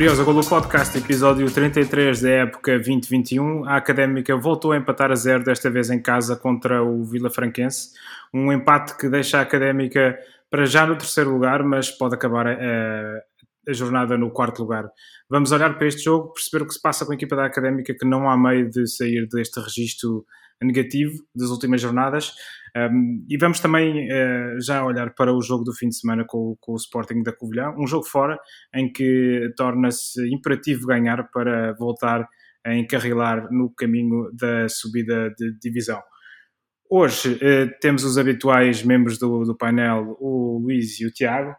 Briosa Golo Podcast, episódio 33 da época 2021. A Académica voltou a empatar a zero, desta vez em casa contra o Vila Franquense. Um empate que deixa a Académica para já no terceiro lugar, mas pode acabar a, a jornada no quarto lugar. Vamos olhar para este jogo, perceber o que se passa com a equipa da Académica, que não há meio de sair deste registro negativo das últimas jornadas. Um, e vamos também uh, já olhar para o jogo do fim de semana com, com, o Sporting da Covilhã, um jogo fora em que torna-se imperativo ganhar para voltar a encarrilar no caminho da subida de divisão. Hoje uh, temos os habituais membros do, do, painel, o Luís e o Tiago,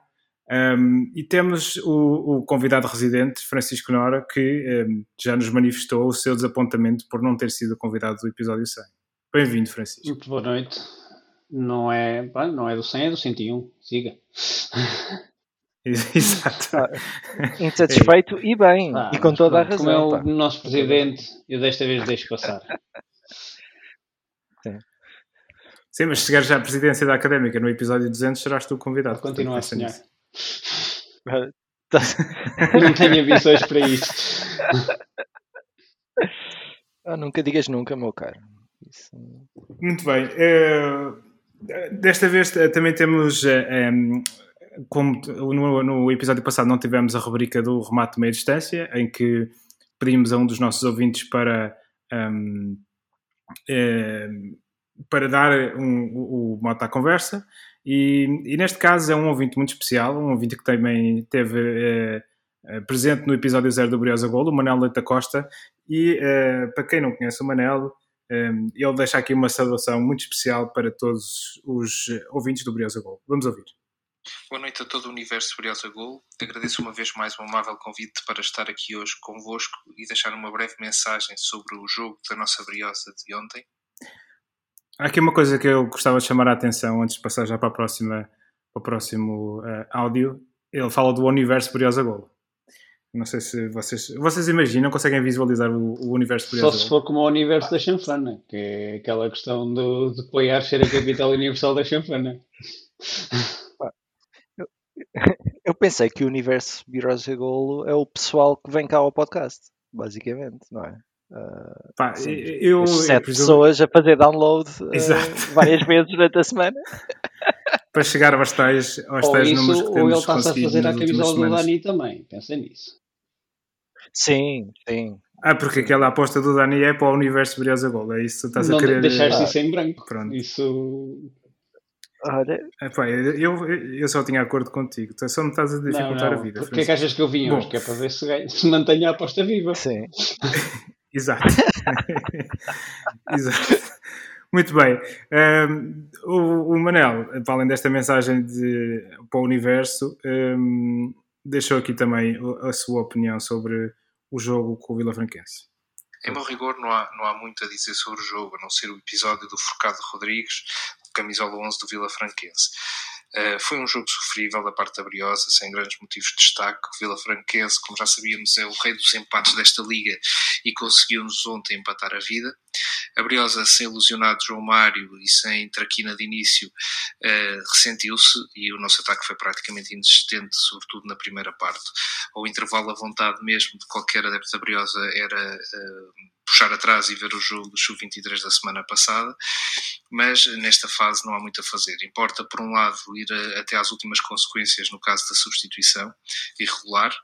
um, e temos o, o, convidado residente, Francisco Nora, que um, já nos manifestou o seu desapontamento por não ter sido convidado do episódio 100. Bem-vindo, Francisco. Muito boa noite. Não é, não é do 100, é do 101. Siga. Exato. Ah, insatisfeito e bem, ah, e com toda a razão. Como é o pá. nosso presidente, eu desta vez deixo passar. Sim. Sim, mas se chegares já à presidência da académica no episódio 200, serás tu convidado. Continua a sonhar. Não tenho ambições para isto. Ah, nunca digas nunca, meu caro. Isso... Muito bem. Uh Desta vez eh, também temos, um, eh, como no, no, episódio passado não tivemos a rubrica do remate de meia distância, em que pedimos a um dos nossos ouvintes para, um, para dar um, o, o moto à conversa. E, e, neste caso é um ouvinte muito especial, um ouvinte que também teve uh, presente no episódio zero do Briosa Gol, o Manel Leite da Costa. E uh, para quem não conhece o Manel, ele deixa aqui uma saudação muito especial para todos os ouvintes do Briosa Gol. Vamos ouvir. Boa noite a todo o universo Briosa Gol. Agradeço uma vez mais um amável convite para estar aqui hoje convosco e deixar uma breve mensagem sobre o jogo da nossa Briosa de ontem. Há aqui uma coisa que eu gostava de chamar a atenção antes de passar já para, a próxima, para o próximo uh, áudio. Ele fala do universo Briosa Gol. Não sei se vocês. Vocês imaginam, conseguem visualizar o, o universo Só se for como o universo da chanfana, que é aquela questão do, de Poiar ser a capital universal da chanfana. Eu, eu pensei que o universo Birosa Golo é o pessoal que vem cá ao podcast, basicamente, não é? Uh, Pá, eu, sete eu, pessoas a fazer download uh, várias vezes durante a semana para chegar aos tais, aos tais isso, números que temos Ou ele está-se a fazer a camisola do Dani também, pensa nisso. Sim, sim. Ah, porque aquela aposta do Dani é para o universo Briosa Gol, é isso que estás não a querer. Deixar-se isso em branco. Pronto. Isso. Olha. Epá, eu, eu só tinha acordo contigo, tu só me estás a dificultar não, não. a vida. Porquê é que achas que eu vim hoje? Que é para ver se, se mantenha a aposta viva. Sim. Exato. Exato. Muito bem. Um, o, Manel, para além desta mensagem de, para o universo, um, deixou aqui também a sua opinião sobre o jogo com o Vila Franquense. Em meu rigor, não há, não há muito a dizer sobre o jogo, a não ser o episódio do Forcado Rodrigues, camisola 11 do Vila Franquense. Uh, foi um jogo sofrível da parte da Briosa, sem grandes motivos de destaque. O Vila Franquense, como já sabíamos, é o rei dos empates desta liga e conseguiu-nos ontem empatar a vida. A Briosa, sem ilusionado João Mário e sem traquina de início, uh, ressentiu-se e o nosso ataque foi praticamente inexistente, sobretudo na primeira parte. Ao intervalo, a vontade mesmo de qualquer adepto da Briosa era uh, puxar atrás e ver o jogo do Sub-23 da semana passada, mas nesta fase não há muito a fazer. Importa, por um lado, ir a, até às últimas consequências no caso da substituição irregular,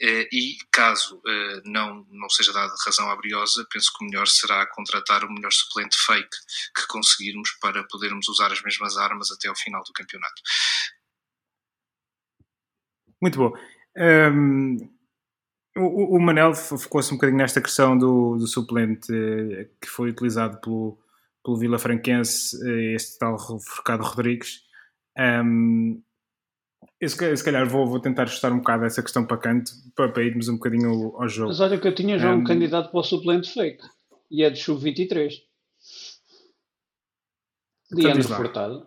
eh, e caso eh, não, não seja dada razão à Briosa, penso que o melhor será contratar o melhor suplente fake que conseguirmos para podermos usar as mesmas armas até ao final do campeonato. Muito bom. Um, o, o, Manel focou-se um bocadinho nesta questão do, do suplente eh, que foi utilizado pelo, pelo Vila Franquense, este tal Forcado Rodrigues. Um, eu, se calhar vou, vou tentar ajustar um bocado essa questão para canto para, para irmos um bocadinho ao, ao, jogo. Mas olha que eu tinha já um, um candidato para o suplente fake e é de sub-23. Então Leandro Furtado.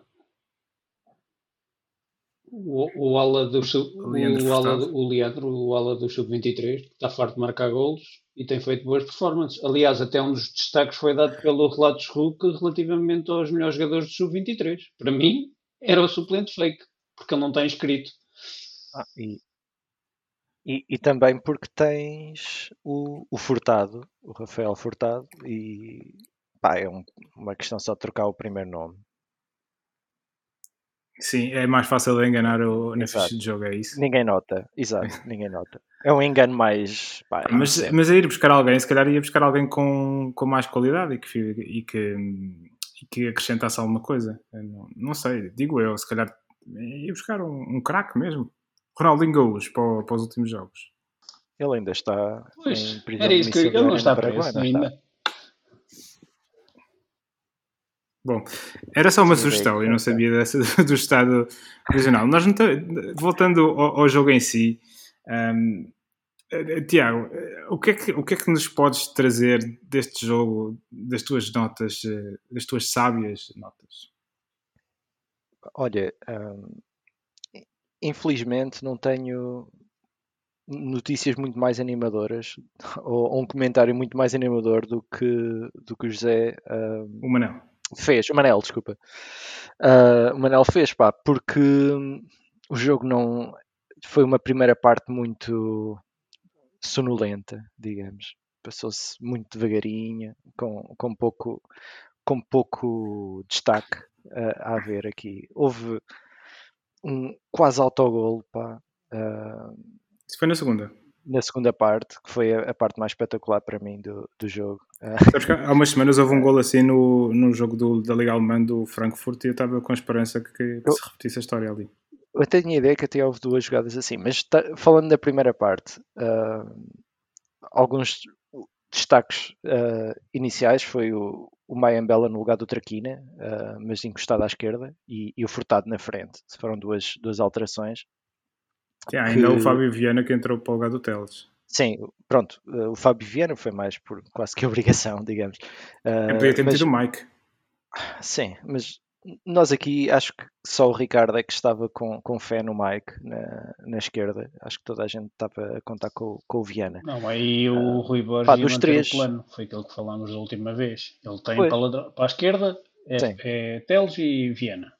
O, o ala do sub, o, Leandro o, ala, o Leandro, o ala do sub-23, que está farto de marcar golos e tem feito boas performances. Aliás, até um dos destaques foi dado pelo Relatos Hulk relativamente aos melhores jogadores do sub-23. Para mim, era o suplente fake porque ele não está inscrito. Ah, e, E, e, também porque tens o, o Furtado, o Rafael Furtado, e pá, é um, uma questão só de trocar o primeiro nome. Sim, é mais fácil de enganar o, na ficha de jogo, é isso? Ninguém nota, exato, ninguém nota. É um engano mais. Pá, mas, mas a ir buscar alguém, se calhar ia buscar alguém com, com mais qualidade e que, e que, e que acrescentasse alguma coisa. Não, não, sei, digo eu, se calhar ia buscar um, um craque mesmo. Ronaldinho Gaúcho para, para os últimos jogos. Ele ainda está. Pois, era isso que ele não está preso ainda. Bom, era só uma Sim, sugestão, eu não sabia dessa do estado regional. Nós voltando ao, ao, jogo em si, um, eh, Tiago, o que, é que, o que é que nos podes trazer deste jogo, das tuas notas, eh, das tuas sábias notas? Olha, infelizmente não tenho notícias muito mais animadoras ou, um comentário muito mais animador do que, do que o José. o Manel Fez, o Manel, desculpa. Uh, o Manel fez, pá, porque o jogo não. Foi uma primeira parte muito sonolenta, digamos. Passou-se muito devagarinho, com, com, pouco, com pouco destaque uh, a haver aqui. Houve um quase autogol, pá. Uh, Isso foi na segunda na segunda parte, que foi a, a, parte mais espetacular para mim do, do jogo. há umas semanas houve um gol assim no, no jogo do, da Liga Alemã do Frankfurt e eu estava com a esperança que, que eu, se repetisse a história ali. Eu tenho a ideia que até houve duas jogadas assim, mas falando da primeira parte, uh, alguns destaques uh, iniciais foi o, o Mayambela no lugar do Traquina, uh, mas encostado à esquerda, e, e, o Furtado na frente. Foram duas, duas alterações. Sim, ainda que... o Fábio Viana que entrou para o lugar do Teles. Sim, pronto, eh, o Fábio Viana foi mais por quase que obrigação, digamos. Uh, podia ter mas... metido o Mike. Sim, mas nós aqui acho que só o Ricardo é que estava com, com fé no Mike na, na esquerda. Acho que toda a gente estava a contar com, com o Viana. Não, aí o uh, Rui Borges pá, dos três... o plano. Foi aquilo que falámos da última vez. Ele tem para, para, a esquerda é, é Teles e Viana.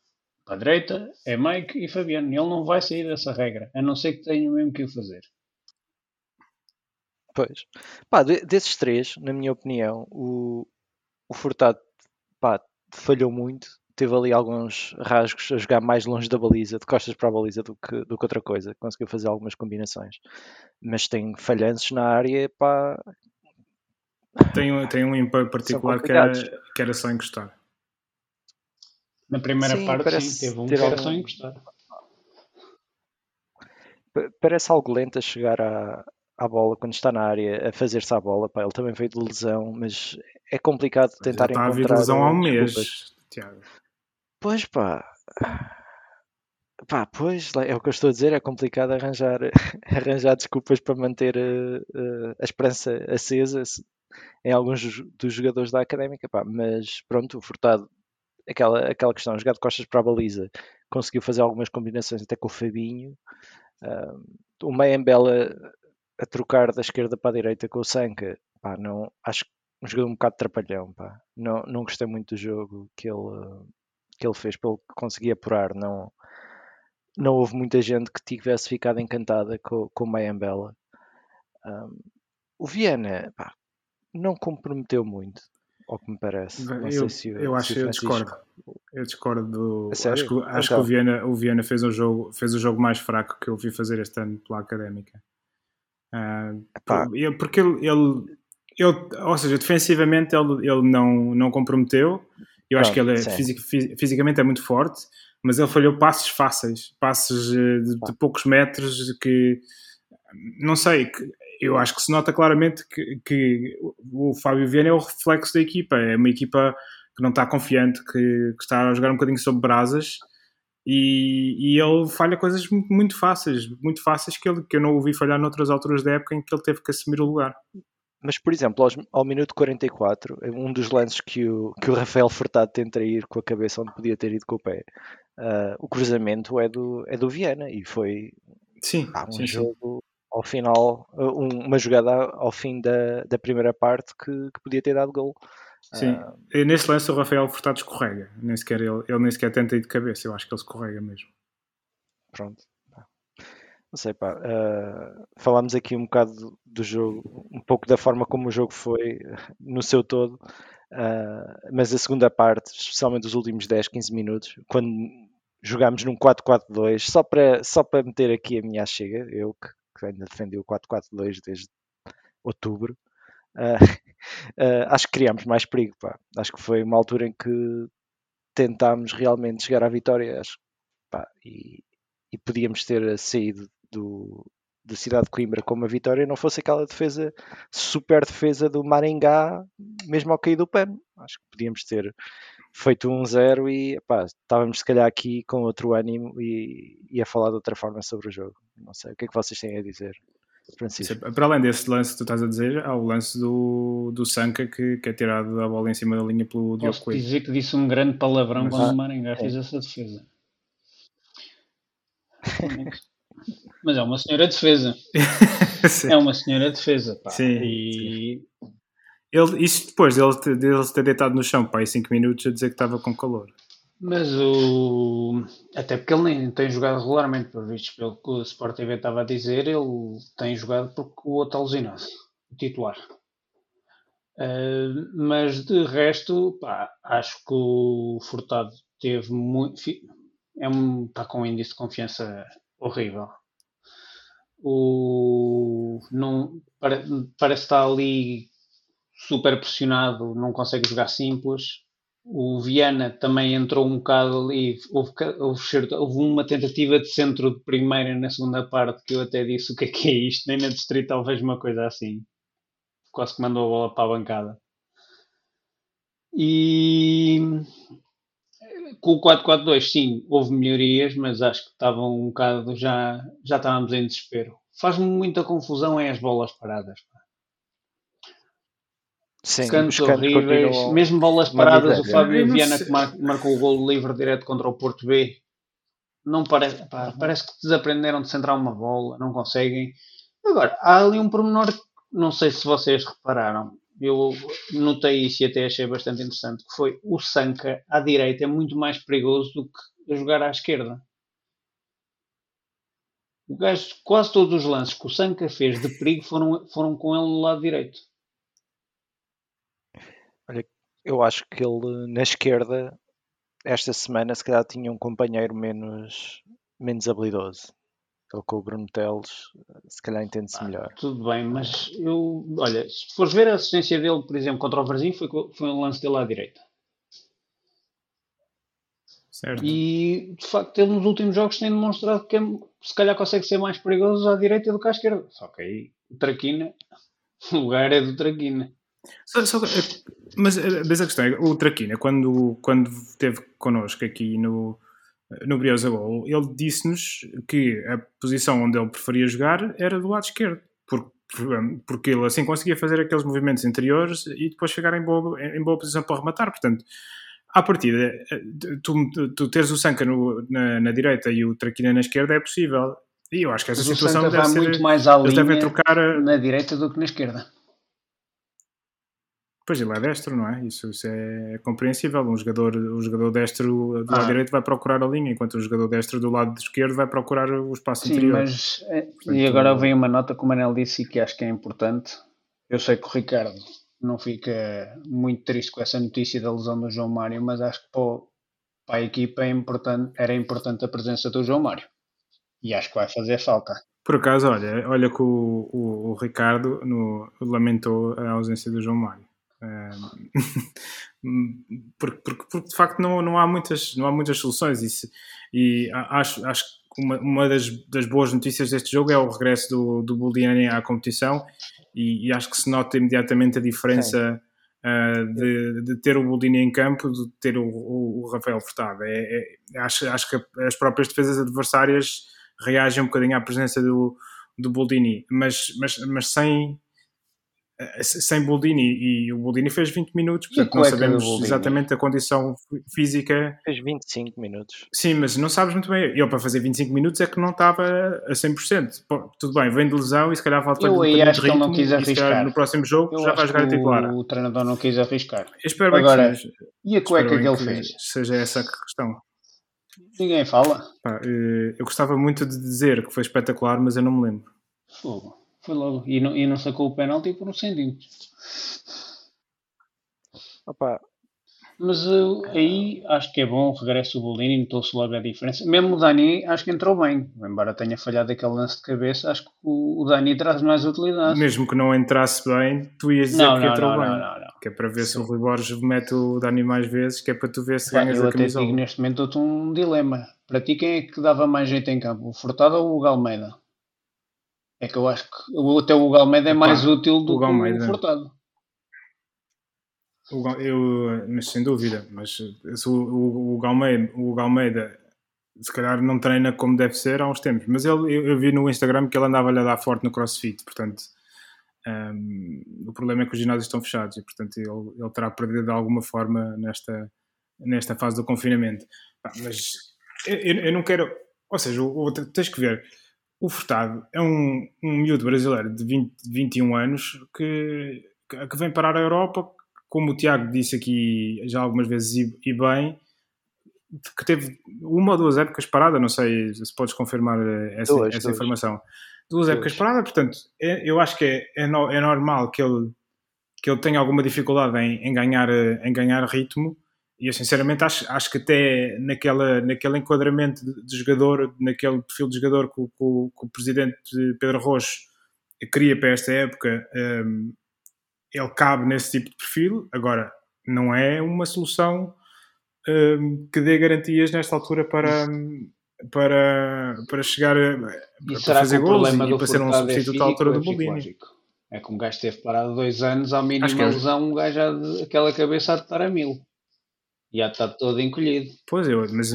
A direita é Mike e Fabiano. Ele não vai sair dessa regra, a não ser que tenha mesmo que o fazer. Pois. Pá, desses três, na minha opinião, o, o Furtado pá, falhou muito. Teve ali alguns rasgos a jogar mais longe da baliza, de costas para a baliza, do que, do que outra coisa. Conseguiu fazer algumas combinações. Mas tem falhanços na área, pá. Tem, tem um em particular que era, que era só encostar. Na primeira sim, parte, parece sim, teve um que era só encostar. Parece algo lento a chegar à, à bola quando está na área, a fazer-se à bola. Pá, ele também veio de lesão, mas é complicado tentar Já está encontrar. Está a lesão há um mês, Tiago. Pois pá. Pá, pois, é o que eu estou a dizer, é complicado arranjar, arranjar desculpas para manter uh, uh, a esperança acesa em alguns dos jogadores da Académica, pá, mas pronto, o Furtado aquela, aquela questão, jogar de costas para a baliza, conseguiu fazer algumas combinações até com o Fabinho. O Mayembela a trocar da esquerda para a direita com o Sanka, pá, não, acho que um jogador um bocado trapalhão, pá. Não, não gostei muito do jogo que ele, que ele fez, pelo que conseguia apurar. Não, não houve muita gente que tivesse ficado encantada com, com o Mayembela. Um, o Viana, pá, não comprometeu muito ao que me parece. Não eu, se, eu acho que eu discordo. Eu discordo do. Acho, que, acho então. que o Viana, o Viana fez, um jogo, fez o jogo mais fraco que eu vi fazer este ano pela académica. Uh, porque ele, ele, ele, ou seja, defensivamente ele, ele não, não comprometeu. Eu acho que ele é fisic, fisicamente é muito forte, mas ele falhou passos fáceis, passos eh, de, de poucos metros que não sei, que eu acho que se nota claramente que, que o Fábio Viana é o reflexo da equipa. É uma equipa que não está confiante, que, que está a jogar um bocadinho sob brasas e, e, ele falha coisas muito fáceis, muito fáceis que, ele, que eu não ouvi falhar noutras alturas da época em que ele teve que assumir o lugar. Mas, por exemplo, ao, ao minuto 44, um dos lances que o, que o Rafael Furtado tenta ir com a cabeça onde podia ter ido com o pé, uh, o cruzamento é do, é do Viana e foi sim, um sim, jogo ao final, uh, uma jogada ao fim da, da primeira parte que, que podia ter dado gol. Sim, uh, nesse lance o Rafael Furtado escorrega, nem sequer ele, ele nem sequer tenta ir de cabeça, eu acho que ele escorrega mesmo. Pronto. Não sei, pá. Uh, falámos aqui um bocado do, do, jogo, um pouco da forma como o jogo foi no seu todo, uh, mas a segunda parte, especialmente os últimos 10, 15 minutos, quando jogámos num 4-4-2, só para, só para meter aqui a minha chega, eu que, que ainda defendi o 4-4-2 desde outubro, uh, acho que criámos mais perigo. Pá. Acho que foi uma altura em que tentámos realmente chegar à vitória acho, pá, e, e podíamos ter saído do, da cidade de Coimbra com uma vitória não fosse aquela defesa, super defesa do Maringá, mesmo ao cair do pano. Acho que podíamos ter feito um zero e epá, estávamos se calhar aqui com outro ânimo e, e a falar de outra forma sobre o jogo. Não sei, o que é que vocês têm a dizer? Francisco. É, para além desse lance que tu estás a dizer, há o lance do, do Sanca que, que é tirado a bola em cima da linha pelo Diogo Posso Coelho. dizer que disse um grande palavrão Mas, quando ah, o Maringá é. fez essa defesa. Mas é uma senhora defesa. é uma senhora defesa, pá. Sim, e... sim. Ele, isso depois dele, ter deitado no chão, pá, em 5 minutos a dizer que estava com calor. Mas o. Até porque ele nem tem jogado regularmente, por visto pelo que o Sport TV estava a dizer, ele tem jogado porque o outro alucinado, o titular. Uh, mas de resto, pá, acho que o Furtado teve muito. É um, está com um índice de confiança horrível. O, não, parece estar ali super pressionado, não consegue jogar simples. O Viana também entrou um bocado ali. Houve, houve, houve, uma tentativa de centro de primeira na segunda parte que eu até disse o que é que é isto. Nem na Distrital vejo uma coisa assim. Quase que mandou a bola para a bancada. E com o 4-4-2, sim, houve melhorias, mas acho que estavam um bocado já, já estávamos em desespero. Faz-me muita confusão é as bolas paradas. Sim, cantos horríveis, mesmo bolas paradas, o Fábio Viana que mar, marcou o gol livre direto contra o Porto B. Não parece, pá, uhum. parece que desaprenderam de centrar uma bola, não conseguem. Agora, há ali um pormenor, não sei se vocês repararam, eu notei isso e até achei bastante interessante, que foi o Sanca à direita é muito mais perigoso do que a jogar à esquerda. O gajo, quase todos os lances que o Sanca fez de perigo foram, foram com ele no lado direito. Olha, eu acho que ele na esquerda, esta semana, se calhar tinha um companheiro menos, menos habilidoso. Ele com o Bruno Teles, se calhar entende-se ah, melhor. Tudo bem, mas eu, olha, se fores ver a assistência dele, por exemplo, contra o Varzim, foi, foi um lance dele à direita. Certo. E de facto, ele nos últimos jogos tem demonstrado que é, se calhar consegue ser mais perigoso à direita do que à esquerda. Só que aí o Traquina, o lugar é do Traquina. Só, só, mas, mas a questão é, o Traquina, quando, quando esteve connosco aqui no, no Briosa Gol, ele disse-nos que a posição onde ele preferia jogar era do lado esquerdo, porque, porque ele assim conseguia fazer aqueles movimentos interiores e depois chegar em boa, em boa posição para rematar. Portanto, à partida, tu, tu teres o Sanca no, na, na, direita e o Traquina na esquerda é possível. E eu acho que essa Mas situação deve ser. muito mais à linha trocar... na direita do que na esquerda. Pois ele é destro, não é? Isso, isso é compreensível. Um jogador, o jogador destro do ah. lado direito vai procurar a linha, enquanto o jogador destro do lado esquerdo vai procurar o espaço Sim, interior. Mas, é, Portanto, e agora vem uma nota que o Manel disse e que acho que é importante. Eu sei que o Ricardo não fica muito triste com essa notícia da lesão do João Mário, mas acho que para, para a equipa é importante, era importante a presença do João Mário. E acho que vai fazer falta. Por acaso, olha, olha que o, o, o Ricardo no, lamentou a ausência do João Mário. porque, porque, porque, de facto não, não, há muitas, não há muitas soluções. E, e acho, acho que uma, uma das, das, boas notícias deste jogo é o regresso do, do Buldiani à competição. E, e, acho que se nota imediatamente a diferença uh, de, de, ter o Buldini em campo de ter o, o, o Rafael Furtado. É, é, acho, acho que as próprias defesas adversárias reagem um bocadinho à presença do, do Buldini, mas, mas, mas sem sem Boldini e o Boldini fez 20 minutos, portanto não sabemos exatamente a condição física. Fez 25 minutos. Sim, mas não sabes muito bem. Eu para fazer 25 minutos é que não estava a 100%. Pô, tudo bem, vem de lesão e se calhar falta Eu aí acho que ele não quis arriscar. No próximo jogo eu já vai jogar a titular. O treinador não quis arriscar. Eu espero Agora, que seja, e a cueca que ele fez? Seja essa a questão. Ninguém fala. Pá, eh, eu gostava muito de dizer que foi espetacular, mas eu não me lembro. Fogo. Foi logo. E não, e não sacou o penalti por um centímetro. Opa, mas uh, aí acho que é bom o regresso do Bolini, notou-se logo a diferença. Mesmo o Dani acho que entrou bem, embora tenha falhado aquele lance de cabeça, acho que o, o Dani traz mais utilidade. Mesmo que não entrasse bem, tu ias dizer não, que não, entrou não, bem. Não, que é para ver Sim. se o Rui Borges mete o Dani mais vezes, que é para tu ver se ganhas eu a camisola. Eu até digo neste momento outro um dilema. Para ti quem é que dava mais jeito em campo, o Furtado ou o Galmeida? É que eu acho que até o Galmeida é mais útil do o que o Furtado. O, eu, mas sem dúvida, mas se o, o, o, Galmeida, o Galmeida se calhar não treina como deve ser há uns tempos, mas ele, eu, eu vi no Instagram que ele andava-lhe a dar forte no crossfit, portanto um, o problema é que os ginásios estão fechados e portanto ele, ele terá perdido de alguma forma nesta, nesta fase do confinamento. mas eu, eu, não quero, ou seja, o, tens que ver, o Furtado é um, um miúdo brasileiro de 20, 21 anos que, que vem parar a Europa como o Tiago disse aqui já algumas vezes e, e, bem, que teve uma ou duas épocas parada, não sei se podes confirmar essa, essa informação. Duas, épocas parada, portanto, é, eu acho que é, é, no, é, normal que ele, que ele tenha alguma dificuldade em, em, ganhar, em ganhar ritmo. E eu sinceramente acho, acho que até naquela, naquele enquadramento de, jogador, naquele perfil de jogador que, que, que o presidente Pedro Rocha queria para esta época, um, ele cabe nesse tipo de perfil. Agora, não é uma solução um, que dê garantias nesta altura para, para, para chegar a, para fazer gols e para ser um substituto à altura do Bobini. É que um gajo esteve parado dois anos, ao mínimo é. lesão, um gajo aquela cabeça a estar a mil. Já está todo encolhido. Pois eu, mas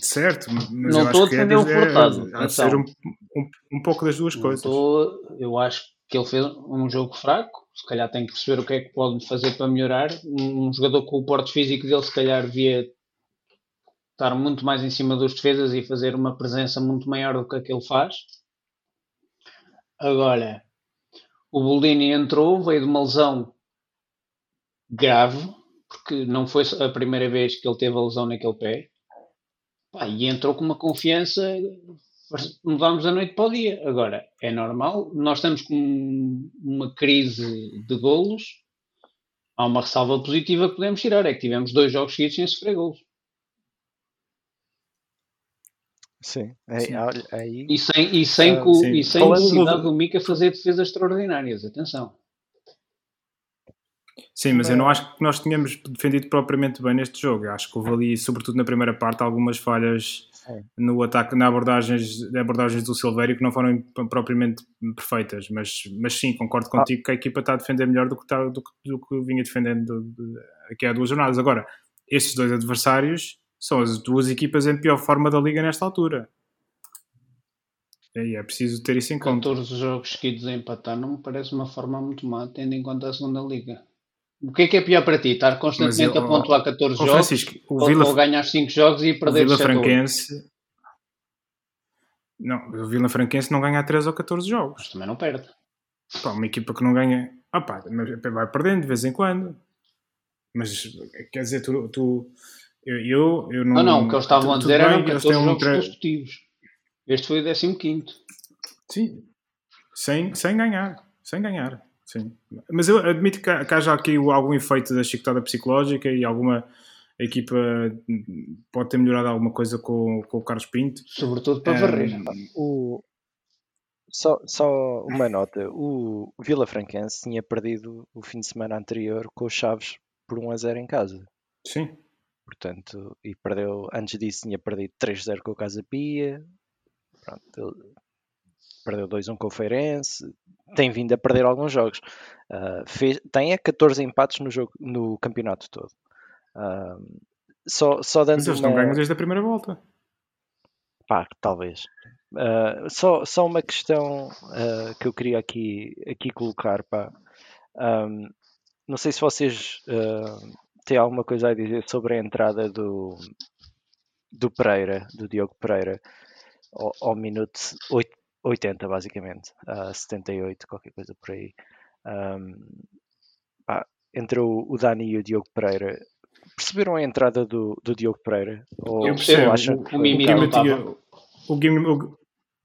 certo, mas não eu estou a defender é, Furtado. É, ser um, um, um, pouco das duas coisas. Estou, eu acho que ele fez um jogo fraco, se calhar tem que perceber o que é que pode fazer para melhorar. Um, um jogador com o porte físico dele, se calhar, devia estar muito mais em cima dos defesas e fazer uma presença muito maior do que aquele faz. Agora, o Boldini entrou, veio de uma lesão grave, porque não foi a primeira vez que ele teve a lesão naquele pé. Pá, e entrou com uma confiança mudámos da noite para o dia. Agora, é normal, nós estamos com uma crise de golos, há uma ressalva positiva que podemos tirar, é que tivemos dois jogos seguidos sem sofrer golos. Sim, é, sim. Aí, e sem, e sem, uh, e sem necessidade do Mica fazer defesas extraordinárias, atenção. Sim, mas eu não acho que nós tínhamos defendido propriamente bem neste jogo. Eu acho que houve ali, sobretudo na primeira parte, algumas falhas é. no ataque, na abordagens, na abordagens do Silvério que não foram propriamente perfeitas, mas, mas sim, concordo ah. contigo ah. que a equipa está a defender melhor do que, está, do, do que vinha defendendo de, aqui há duas jornadas. Agora, estes dois adversários são as duas equipas em pior forma da liga nesta altura. E é preciso ter isso em conta. 14 jogos seguidos a empatar não me parece uma forma muito má, tendo em conta a segunda liga. O que é que é pior para ti? Estar constantemente eu, a pontuar 14 jogos Francisco, ou, Vila, ou ganhar 5 jogos e perder o Vila Franquense Não, o Vila Franquense não ganha 13 ou 14 jogos. Mas também não perde. Pá, uma equipa que não ganha. Opa, vai perdendo de vez em quando. Mas quer dizer, tu. tu eu, eu, eu não. Não, não, o que eles estavam a dizer eram 14 jogos um tre... consecutivos. Este foi o 15. Sim, sem, sem ganhar. Sem ganhar. Sim. Mas eu admito que, que haja aqui algum efeito da chicotada psicológica e alguma equipa pode ter melhorado alguma coisa com, com o Carlos Pinto. Sobretudo para um, varrer. O, só, só uma nota: o Vila Franquense tinha perdido o fim de semana anterior com os Chaves por 1 a 0 em casa. Sim. Portanto, e perdeu, antes disso tinha perdido 3-0 com o Casa Pia. Pronto, perdeu 2-1 com o Feirense, tem vindo a perder alguns jogos. Uh, fez, tem é 14 empates no, jogo, no campeonato todo. Uh, só, só dando Mas eles uma... não ganham desde a primeira volta. Pá, talvez. Uh, só, só uma questão que eu queria aqui, aqui colocar. Pá. Um, não sei se vocês têm alguma coisa a dizer sobre a entrada do, do Pereira, do Diogo Pereira, ao, ao minuto 8, 80 basicamente, uh, 78, qualquer coisa por aí. Um, pá, entre o, o, Dani e o Diogo Pereira, perceberam a entrada do, do Diogo Pereira? Ou, eu percebo, acham o, o, Mimi o, tinha, o, Guima,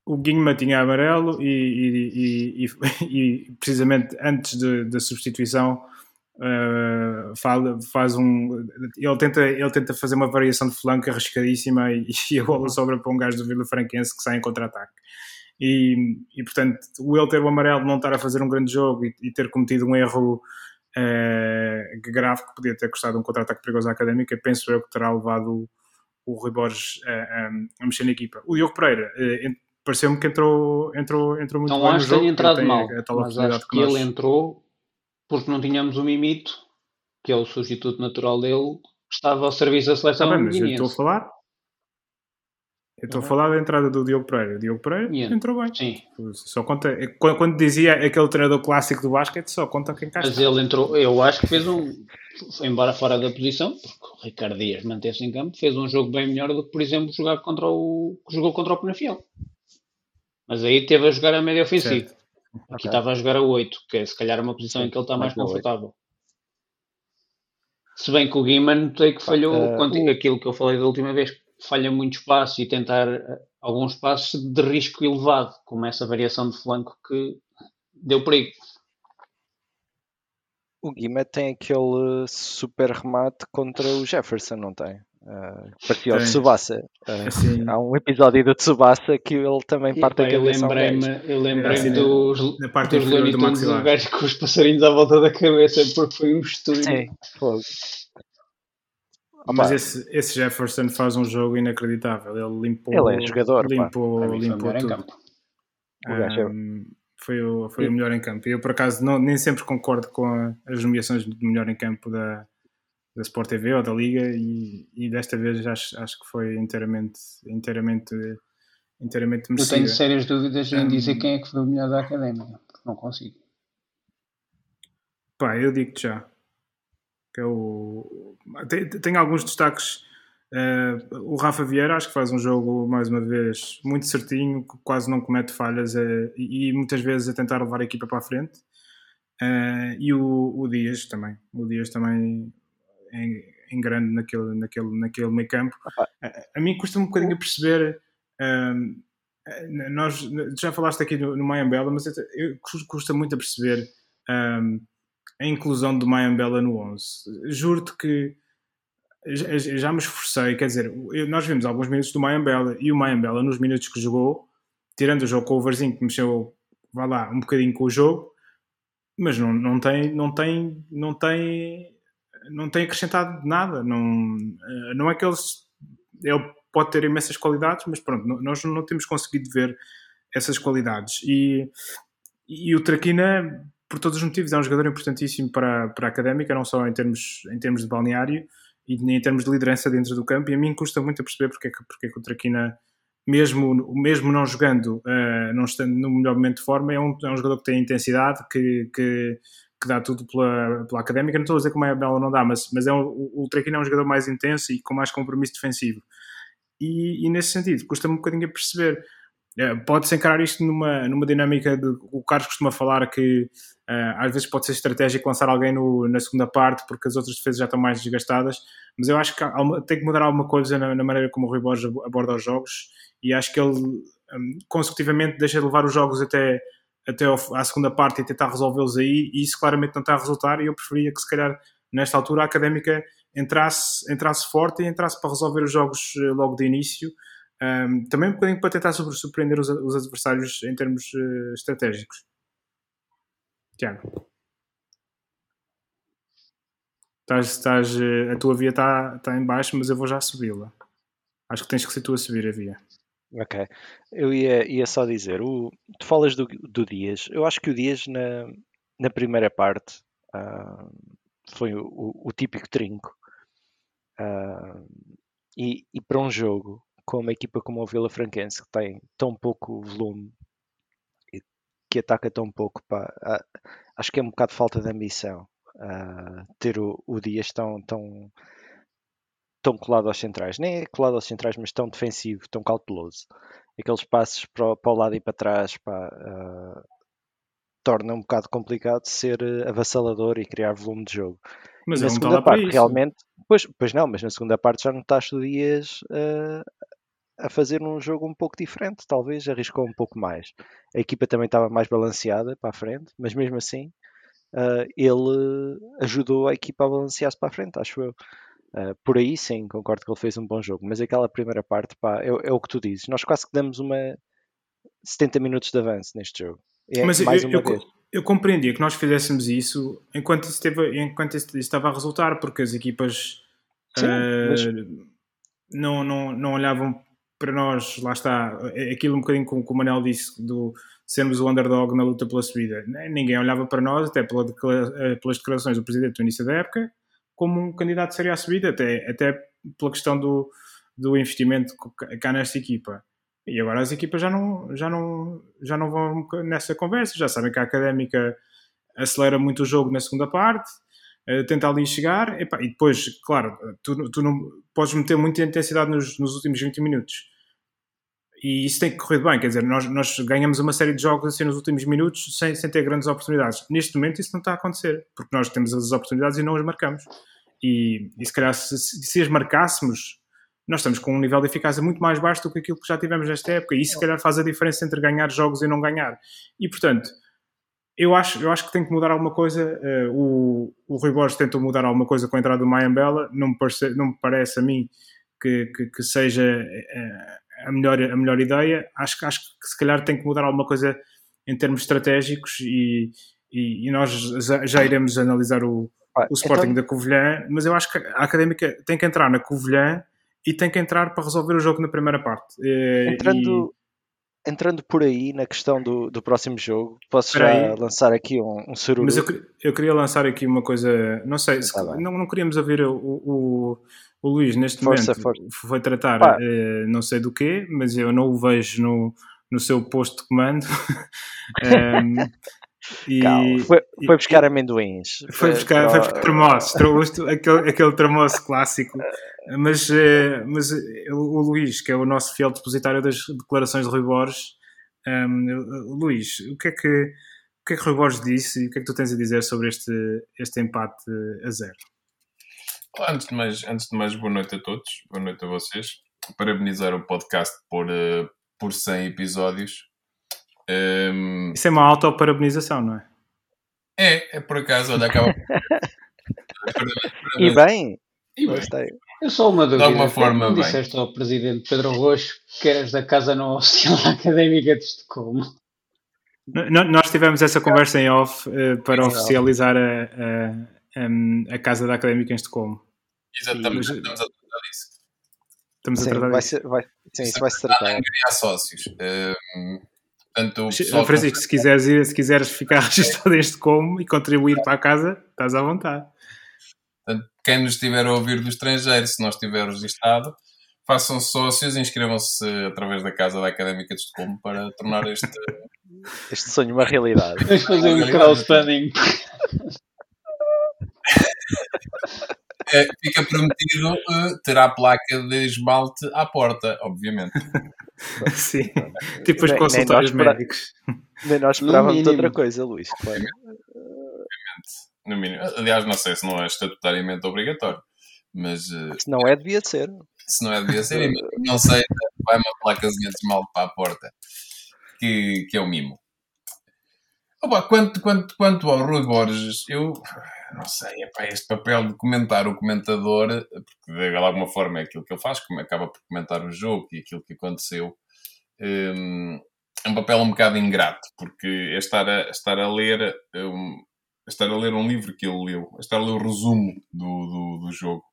o Guima tinha amarelo e, e, e, e precisamente antes da substituição uh, faz um ele tenta, ele tenta fazer uma variação de flanco arriscadíssima e, e a bola sobra para um gajo do Vila Franquense que sai em contra-ataque e, e portanto o ele ter o amarelo não estar a fazer um grande jogo e, e ter cometido um erro uh, grave que podia ter custado um contra-ataque perigoso à Académica penso eu que terá levado o Rui Borges a, a, a mexer na equipa. O Diogo Pereira uh, pareceu-me que entrou, entrou, entrou muito não bem acho que tenha entrado mal mas acho que, que ele entrou porque não tínhamos o Mimito que é o substituto natural dele estava ao serviço da seleção tá bem, mas eu estou a falar eu estou a falar da entrada do Diogo Pereira. O Diogo Pereira yeah. entrou bem. Sim. Só conta, é, quando, quando, dizia aquele treinador clássico do basquete, só conta quem cá Mas ele entrou, eu acho que fez um, embora fora da posição, porque o Ricardo Dias manteve-se em campo, fez um jogo bem melhor do que, por exemplo, jogar contra o, jogou contra o Penafiel. Mas aí teve a jogar a média ofensiva. Certo. Aqui okay. estava a jogar a 8, que é se calhar uma posição Sim, em que ele está mais confortável. Se bem que o Guiman notei que falhou uh, aquilo que eu falei da última vez, falha muito espaço e tentar eh, alguns passos de risco elevado, como essa variação de flanco que deu perigo. O Guima tem aquele super remate contra o Jefferson, não tem? Uh, parecia o Tsubasa. Uh, assim, há um episódio do Tsubasa que ele também parte a cabeça. Eu lembrei-me eu lembrei assim, dos, na parte dos Looney Tunes, o gajo com os passarinhos à volta da cabeça, porque foi um estúdio. Sim, Mas esse, esse, Jefferson faz um jogo inacreditável. Ele limpou. Ele é jogador. Limpou, limpou tudo. É um, foi o, foi o melhor em campo. Eu, por acaso, não, nem sempre concordo com a, as nomeações de melhor em campo da, da Sport TV ou da Liga e, e desta vez acho, acho que foi inteiramente, inteiramente, inteiramente merecido. Eu tenho sérias dúvidas em dizer quem é que foi o melhor da Académica, não consigo. Pá, eu digo-te já. Que é o... tem, tem alguns destaques. Uh, o Rafa Vieira acho que faz um jogo, mais uma vez, muito certinho, quase não comete falhas uh, e, e, muitas vezes a tentar levar a equipa para a frente. Uh, e o, o Dias também. O Dias também em, em grande naquele, naquele, naquele meio campo. A, a mim custa um bocadinho a perceber. Um, nós já falaste aqui no, no Mayambela, mas eu, eu, custa muito a perceber um, a inclusão do Mayambela no 11. Juro-te que já, já, me esforcei, quer dizer, nós vimos alguns minutos do Mayambela e o Mayambela nos minutos que jogou, tirando o jogo com o que mexeu, vá lá, um bocadinho com o jogo, mas não, não tem, não tem, não tem não tem acrescentado nada. Não, eh, não é que ele pode ter imensas qualidades, mas pronto, nós não temos conseguido ver essas qualidades. E, e o Traquina, por todos os motivos, é um jogador importantíssimo para, para a académica, não só em termos, em termos de balneário e em termos de liderança dentro do campo. E a mim custa muito a perceber porque é que, porque é que o Traquina, mesmo, mesmo não jogando, uh, não estando no melhor momento de forma, é um, é um jogador que tem intensidade, que, que que dá tudo pela, pela académica. Não estou a dizer que o Bela não dá, mas, mas é um, o Trequino é um jogador mais intenso e com mais compromisso defensivo. E, e nesse sentido, custa-me um bocadinho a perceber. É, Pode-se encarar isto numa, numa dinâmica de. O Carlos costuma falar que uh, às vezes pode ser estratégico lançar alguém no, na segunda parte porque as outras defesas já estão mais desgastadas, mas eu acho que há, tem que mudar alguma coisa na, na, maneira como o Rui Borges aborda os jogos e acho que ele um, consecutivamente deixa de levar os jogos até até à segunda parte e tentar resolvê-los aí, e isso claramente não está a resultar, e eu preferia que se calhar nesta altura a Académica entrasse, entrasse forte e entrasse para resolver os jogos eh, logo de início, um, também um bocadinho para tentar surpreender os, os adversários em termos uh, estratégicos. Tiago. Eh, a tua via está, está em baixo, mas eu vou já subi-la. Acho que tens que ser tu a subir a via. Ok. Eu ia, ia só dizer, o, tu falas do, do Dias. Eu acho que o Dias na, na primeira parte ah, foi o, o, o típico trinco. Ah, e, e para um jogo com uma equipa como o Vila Franquense que tem tão pouco volume e que ataca tão pouco, pá, acho que é um bocado falta de ambição ter o, o Dias tão, tão tão colado aos centrais, nem é colado aos centrais, mas tão defensivo, tão cauteloso. Aqueles passos para, para o lado e para trás pá, uh, torna um bocado complicado ser uh, avassalador e criar volume de jogo. Mas na segunda parte, realmente, pois, pois não, mas na segunda parte já notaste o Dias uh, a fazer um jogo um pouco diferente, talvez, arriscou um pouco mais. A equipa também estava mais balanceada para a frente, mas mesmo assim uh, ele ajudou a equipa a balancear-se para a frente, acho eu. Uh, por aí sim, concordo que ele fez um bom jogo, mas aquela primeira parte, pá, é, é, o que tu dizes. Nós quase que damos uma 70 minutos de avanço neste jogo. É, mas mais eu, uma eu, vez. eu compreendia que nós fizéssemos isso enquanto isso, esteve, enquanto isso estava a resultar, porque as equipas sim, uh, mas... não, não, não olhavam para nós, lá está, é aquilo um bocadinho como, o Manel disse, do sermos o underdog na luta pela subida. Ninguém olhava para nós, até pela, eh, pelas declarações do Presidente no início da época, como um candidato seria à subida, até, até pela questão do, do investimento cá nesta equipa. E agora as equipas já não, já, não, já não vão nessa conversa, já sabem que a académica acelera muito o jogo na segunda parte, uh, tenta ali chegar, e, e depois, claro, tu, tu não podes meter muita intensidade nos, nos últimos 20 minutos e isso tem correr bem, quer dizer, nós, nós ganhamos uma série de jogos assim nos últimos minutos sem, sem ter grandes oportunidades. Neste momento isso não está a acontecer, porque nós temos as oportunidades e não as marcamos. E, e se calhar se, se as marcássemos, nós estamos com um nível de eficácia muito mais baixo do que aquilo que já tivemos nesta época, e isso se calhar faz a diferença entre ganhar jogos e não ganhar. E portanto, eu acho, eu acho que tem que mudar alguma coisa. Uh, o, o Rui Borges tentou mudar alguma coisa com a entrada do Mayambela, não parece, não me parece a mim que, que, que seja. Uh, a melhor, a melhor ideia. Acho, acho que se calhar tem que mudar alguma coisa em termos estratégicos e, e, e nós já, já, iremos analisar o, ah, o Sporting então... da Covilhã, mas eu acho que a Académica tem que entrar na Covilhã e tem que entrar para resolver o jogo na primeira parte. Entrando, e... entrando por aí na questão do, do próximo jogo, posso já lançar aqui um, um sururu? Mas eu, eu queria lançar aqui uma coisa, não sei, se, não, não queríamos ouvir o, o o Luís, neste força, momento, força. foi tratar uh, não sei do quê, mas eu não o vejo no, no seu posto de comando. um, e, foi, foi buscar e, amendoins. Foi buscar, foi buscar termossos, aquele, aquele termoço clássico. Mas, uh, mas o, o Luís, que é o nosso fiel depositário das declarações de Rui Borges, um, Luís, o que é que o que é que Rui Borges disse e o que é que tu tens a dizer sobre este, este empate a zero? Antes de, mais, antes de mais, boa noite a todos, boa noite a vocês. Parabenizar o podcast por, por 100 episódios. Um... Isso é uma auto-parabenização, não é? É, é por acaso, olha, acaba. e bem, e bem. Gostei. Eu só uma dúvida. De alguma forma, bem. disseste ao presidente Pedro Roxo que eras da Casa Não Oficial Académica de Estocolmo. Nós tivemos essa conversa em off uh, para oficializar a, a um, a casa da Académica em Estocolmo. Exatamente, e, estamos a tratar disso. Estamos sim, a tratar vai ser, vai, sim, isso vai se tratar. sócios. Um, portanto, o Francisco, se quiseres, ir, se quiseres ficar registado em Estocolmo e contribuir para a casa, estás à vontade. Portanto, quem nos estiver a ouvir do estrangeiro, se não estiver registado, façam sócios e inscrevam-se através da Casa da Académica de Estocolmo para tornar este, este sonho uma realidade. Vamos fazer um crowdfunding. É, fica prometido uh, terá placa de esmalte à porta, obviamente. Sim, tipo os consultórios nem médicos. Nem nós esperávamos outra coisa, Luís. Claro. No mínimo. Aliás, não sei se não é estatutariamente obrigatório, mas. Uh, se não é, devia ser. Se não é, devia ser. não sei, vai uma placazinha de esmalte para a porta, que, que é o mimo. Opa, quanto, quanto, quanto ao Rui Borges, eu não sei, é este papel de comentar o comentador, porque de alguma forma é aquilo que ele faz, como acaba por comentar o jogo e aquilo que aconteceu, hum, é um papel um bocado ingrato, porque é estar a, estar a ler um, estar a ler um livro que ele leu, é estar a ler o resumo do, do, do jogo.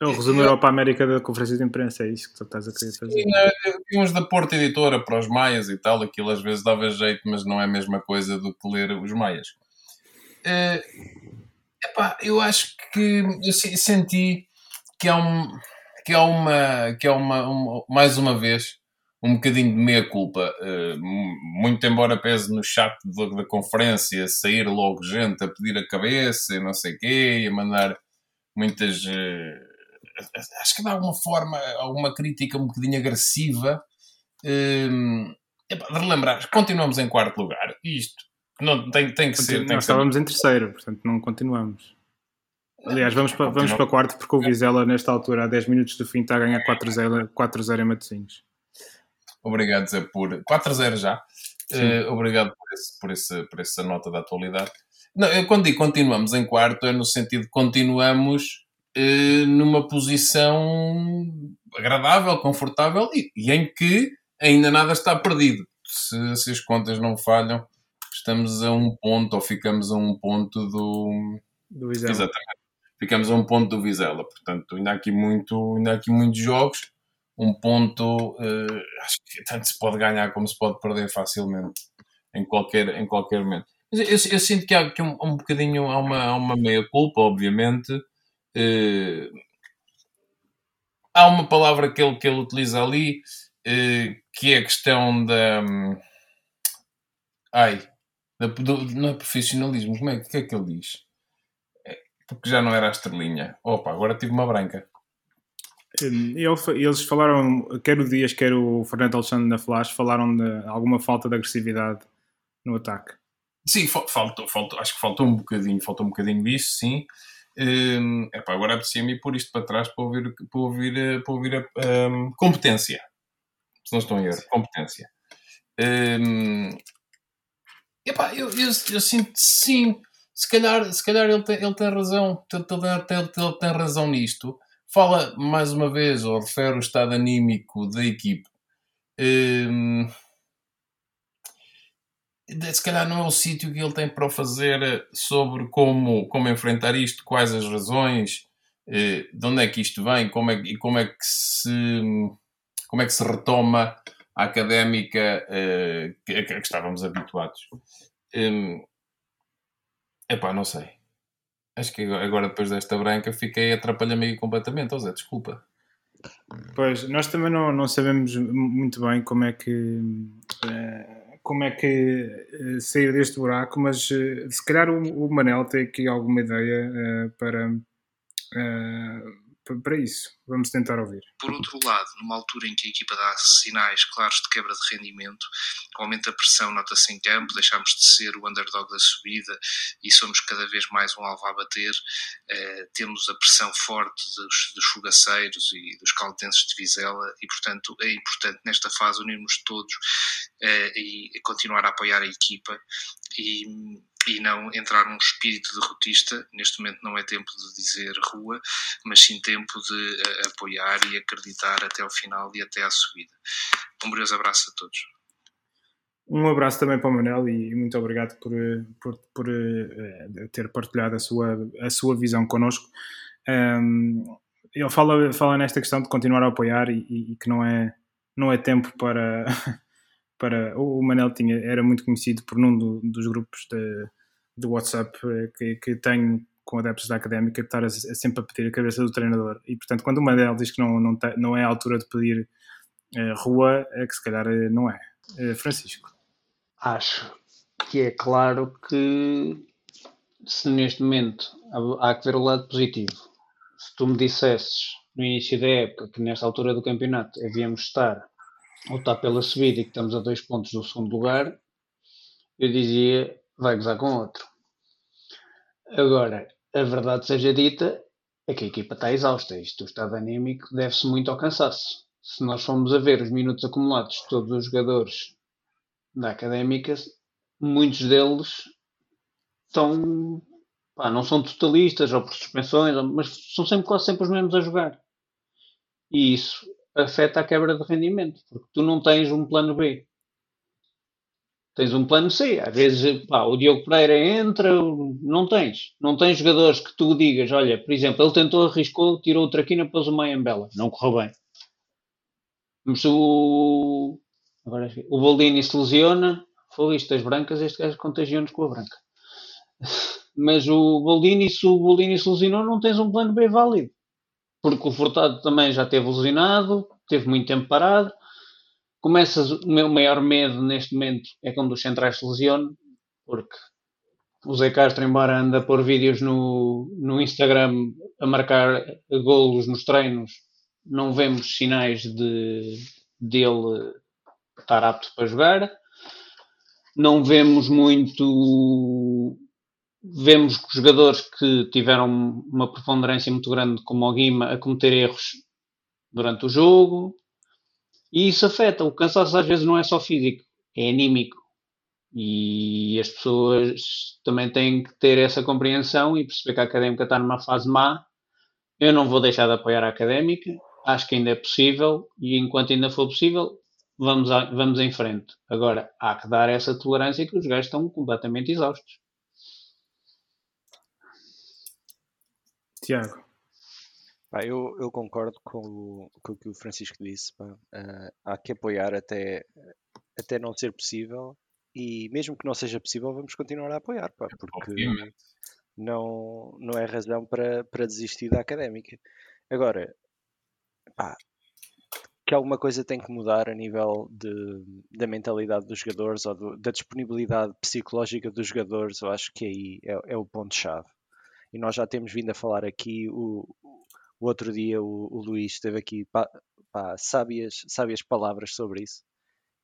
É o resumo Europa América da Conferência de Imprensa, é isso que tu estás a querer fazer. Sim, é, uns da Porta Editora para os Maias e tal, aquilo às vezes dava jeito, mas não é a mesma coisa do que ler os Maias. É, epá, eu acho que eu senti que há, um, que há, uma, que há uma, mais uma vez, um bocadinho de meia-culpa. Uh, muito embora pese no chat da, da conferência sair logo gente a pedir a cabeça e não sei o quê, e a mandar muitas. Uh, acho que de alguma forma, alguma crítica um bocadinho agressiva. Um, de relembrar, continuamos em quarto lugar. Isto não, tem, tem que ser. Nós estávamos em terceiro, portanto não continuamos. Aliás, vamos para, vamos para quarto porque o Vizela, nesta altura, a 10 minutos do fim, está a ganhar 4-0 em Matosinhos. Obrigado, Zé, por 4-0 já. Uh, obrigado por, esse, por, esse, por essa nota da atualidade. Não, eu quando digo continuamos em quarto, é no sentido de continuamos uh, numa posição agradável, confortável e, e, em que ainda nada está perdido. Se, se as contas não falham, estamos a um ponto ou ficamos a um ponto do. Do Vizela. Exatamente. Ficamos a um ponto do Vizela. Portanto, ainda há aqui, muito, ainda há aqui muitos jogos um ponto, uh, acho que tanto se pode ganhar como se pode perder facilmente em qualquer, em qualquer momento. Eu, eu, eu sinto que há aqui um, um bocadinho, há uma, há uma meia-culpa, obviamente. Uh, há uma palavra que ele, que ele utiliza ali, uh, que é a questão da. Um, ai, não é profissionalismo, como é, que é que ele diz? É, porque já não era a estrelinha. Opa, agora tive uma branca. Eles falaram, quer o Dias, quer o Fernando Alexandre na Flash, falaram de alguma falta de agressividade no ataque. Sim, faltou, faltou, acho que faltou um bocadinho, faltou um bocadinho disso, sim. Um, epá, agora aprecia-me pôr isto para trás para ouvir, para ouvir, eh, para ouvir a um, competência. Se não estou em erro, competência. Um, epá, eu, eu, eu sinto sim, se calhar, se calhar ele, tem, ele tem razão, ele, ele, ele, ele tem razão nisto Fala mais uma vez, ou refere o estado anímico da equipe. Hum, se calhar não é o sítio que ele tem para o fazer sobre como, como enfrentar isto, quais as razões, eh, de onde é que isto vem, como é, como é que se como é que se retoma académica eh, a que, estávamos habituados. Hum, epá, não sei. Acho que agora, depois desta branca, fiquei atrapalha-me completamente. Oh, desculpa. Pois, nós também não, não sabemos muito bem como é que. Eh, como é que eh, sair deste buraco, mas se calhar o, o Manel tem aqui alguma ideia para, para isso. Vamos tentar ouvir. Por outro lado, numa altura em que a equipa dá sinais claros de quebra de rendimento, aumenta a pressão, nota-se em campo, deixamos de ser o underdog da subida e somos cada vez mais um alvo a bater. Eh, temos a pressão forte dos, dos fogaceiros e dos caldenses de Vizela e, portanto, é importante nesta fase unirmos todos eh, e continuar a apoiar a equipa e e não entrar num espírito derrotista. Neste momento não é tempo de dizer rua, mas sim tempo de uh, apoiar e acreditar até ao final e até à subida. Um brioso abraço a todos. Um abraço também para o Manel e muito obrigado por, por, por uh, ter partilhado a sua, a sua visão connosco. Um, ele fala, fala nesta questão de continuar a apoiar e, e que não é, não é tempo para, para. O Manel tinha, era muito conhecido por num do, dos grupos de, do WhatsApp eh, que, que tenho com adeptos da académica de estar a, a sempre a pedir a cabeça do treinador. E portanto, quando o Manel diz que não, não, te, não é a altura de pedir uh, rua, é que se calhar uh, não é. Uh, Francisco. Acho que é claro que se neste momento há, que ver o lado positivo. Se tu me dissesses no início da época que nesta altura do campeonato havíamos estar lutar pela subida e que estamos a dois pontos do segundo lugar, eu dizia vai gozar com outro. Agora, a verdade seja dita, é que a equipa está exausta. Isto, o estado anímico, deve-se muito ao cansaço. Se nós formos a ver os minutos acumulados de todos os jogadores da académica, muitos deles estão. Pá, não são totalistas ou por suspensões, mas são sempre quase sempre os mesmos a jogar. E isso afeta a quebra de rendimento, porque tu não tens um plano B tens um plano C. Às vezes, pá, o Diogo Pereira entra, não tens. Não tens jogadores que tu digas, olha, por exemplo, ele tentou, arriscou, tirou o Traquina, pôs o Mayambela. Não correu bem. Mas o... Agora, o Boldini se lesiona, foi das brancas, este gajo contagiou-nos com a branca. Mas o Boldini, se o Boldini se lesionou, não tens um plano B válido. Porque o Furtado também já teve lesionado, teve muito tempo parado começas, o meu maior medo neste momento é quando os centrais se lesionam, porque o Zé Castro, embora anda a pôr vídeos no, no Instagram a marcar golos nos treinos, não vemos sinais de dele estar apto para jogar. Não vemos muito vemos jogadores que tiveram uma preponderância muito grande, como o Guima, a cometer erros durante o jogo. E isso afeta. O cansaço às vezes não é só físico, é anímico. E as pessoas também têm que ter essa compreensão e perceber que a académica está numa fase má. Eu não vou deixar de apoiar a académica, acho que ainda é possível e enquanto ainda for possível, vamos, a, vamos em frente. Agora, há que dar essa tolerância que os gajos estão completamente exaustos. Tiago. Pá, eu, eu concordo com o, com o que o Francisco disse. Uh, há que apoiar até, até não ser possível e mesmo que não seja possível, vamos continuar a apoiar, pá, porque não, não é razão para, para desistir da académica. Agora, pá, que alguma coisa tem que mudar a nível de, da mentalidade dos jogadores ou do, da disponibilidade psicológica dos jogadores, eu acho que aí é, é o ponto-chave. E nós já temos vindo a falar aqui, o, o outro dia o, o Luís teve aqui pá, pá, sábias, sábias palavras sobre isso.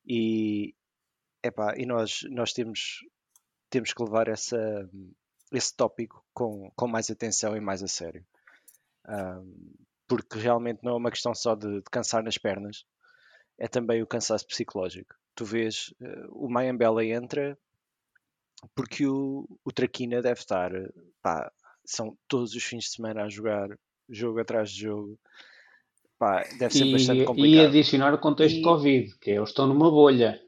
E, epá, e nós, nós temos, temos que levar essa, esse tópico com, com mais atenção e mais a sério. Um, porque realmente não é uma questão só de, de, cansar nas pernas, é também o cansaço psicológico. Tu vês, uh, o Mayambela entra porque o, o Traquina deve estar, pá, são todos os fins de semana a jogar, jogo atrás de jogo. Pá, deve ser e, bastante complicado. E adicionar o contexto e... Covid, que eles estão numa bolha.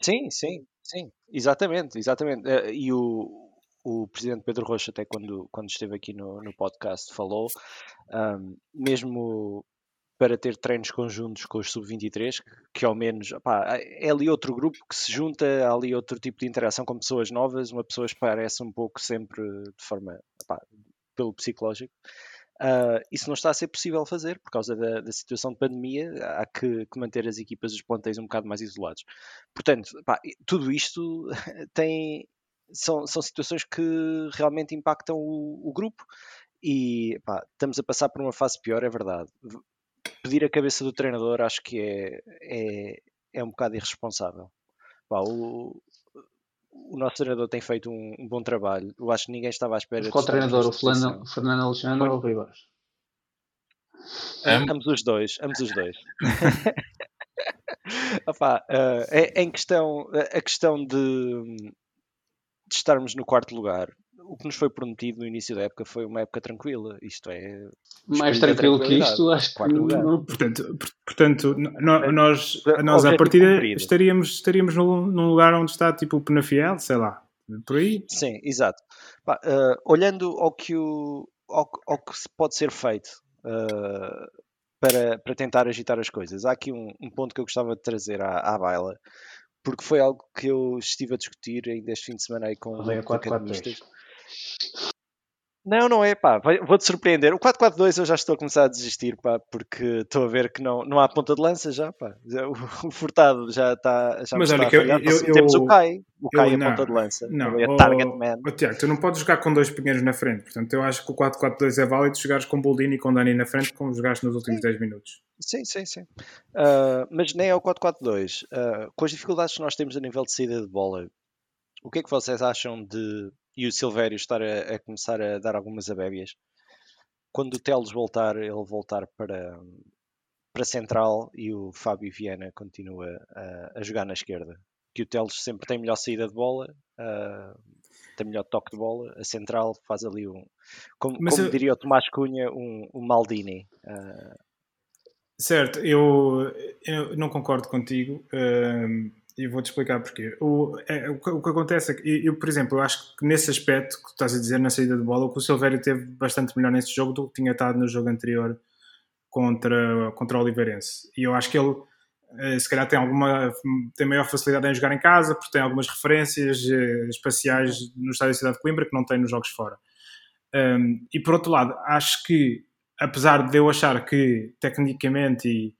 Sim, sim, sim, exatamente, exatamente. Uh, e o, o presidente Pedro Rocha, até quando, quando esteve aqui no, no podcast, falou, um, mesmo para ter treinos conjuntos com os sub-23, que, ao menos opá, é ali outro grupo que se junta, há ali outro tipo de interação com pessoas novas, uma pessoa parece um pouco sempre de forma opá, pelo psicológico. Uh, isso não está a ser possível fazer por causa da, da situação de pandemia. Há que, que, manter as equipas dos plantéis um bocado mais isolados. Portanto, tudo isto tem, são, são situações que realmente impactam o, o grupo e pá, estamos a passar por uma fase pior, é verdade. Pedir a cabeça do treinador acho que é, é, é um bocado irresponsável. Pá, o, o nosso treinador tem feito um, um, bom trabalho. Eu acho que ninguém estava à espera. Qual treinador? O Fernando, Fernando Alexandre ou o Ribas? Ambos os dois, ambos os dois. Opa, uh, é, em questão, a questão de, de estarmos no quarto lugar, o que nos foi prometido no início da época foi uma época tranquila. Isto é. Mais tranquilo que isto, acho que. Não. Portanto, portanto nós, nós à partida estaríamos, estaríamos num lugar onde está tipo o Penafiel, sei lá. Por aí? Sim, exato. uh, olhando ao que, o, ao, ao, que pode ser feito uh, para, para tentar agitar as coisas, há aqui um, um ponto que eu gostava de trazer à, à baila, porque foi algo que eu estive a discutir ainda este fim de semana aí com, com académistas. Não, não é, pá, vou-te surpreender. O 4-4-2 eu já estou a começar a desistir, pá, porque estou a ver que não, não há ponta de lança já, pá. O, o Furtado já está já Mas olha, que eu, eu, temos o Kai, o Kai é ponta de lança. Não, é target man. Oh, Tiago, tu não podes jogar com dois pinheiros na frente, portanto eu acho que o 4-4-2 é válido jogares com Boldini e com Dani na frente, como jogaste nos últimos 10 minutos. Sim, sim, sim. Uh, mas nem é o 4-4-2. Uh, ah, com as dificuldades que nós temos a nível de saída de bola, o que é que vocês acham de e o Silvério estar a, a, começar a dar algumas abébias. Quando o Teles voltar, ele voltar para, para central e o Fábio Viana continua a, a jogar na esquerda. Que o Teles sempre tem melhor saída de bola, tem melhor toque de bola. A central faz ali um, como, como eu... diria o Tomás Cunha, um, um Maldini. Certo, eu, eu não concordo contigo. Uh e vou-te explicar porquê. O, é, o, o, que acontece é que, eu, por exemplo, eu acho que nesse aspecto que estás a dizer na saída de bola, o que o Silvério teve bastante melhor nesse jogo do que tinha estado no jogo anterior contra, contra o Oliveirense. E eu acho que ele, eh, se calhar, tem alguma tem maior facilidade em jogar em casa, porque tem algumas referências eh, espaciais no estádio da cidade de Coimbra que não tem nos jogos fora. Um, e por outro lado, acho que, apesar de eu achar que tecnicamente e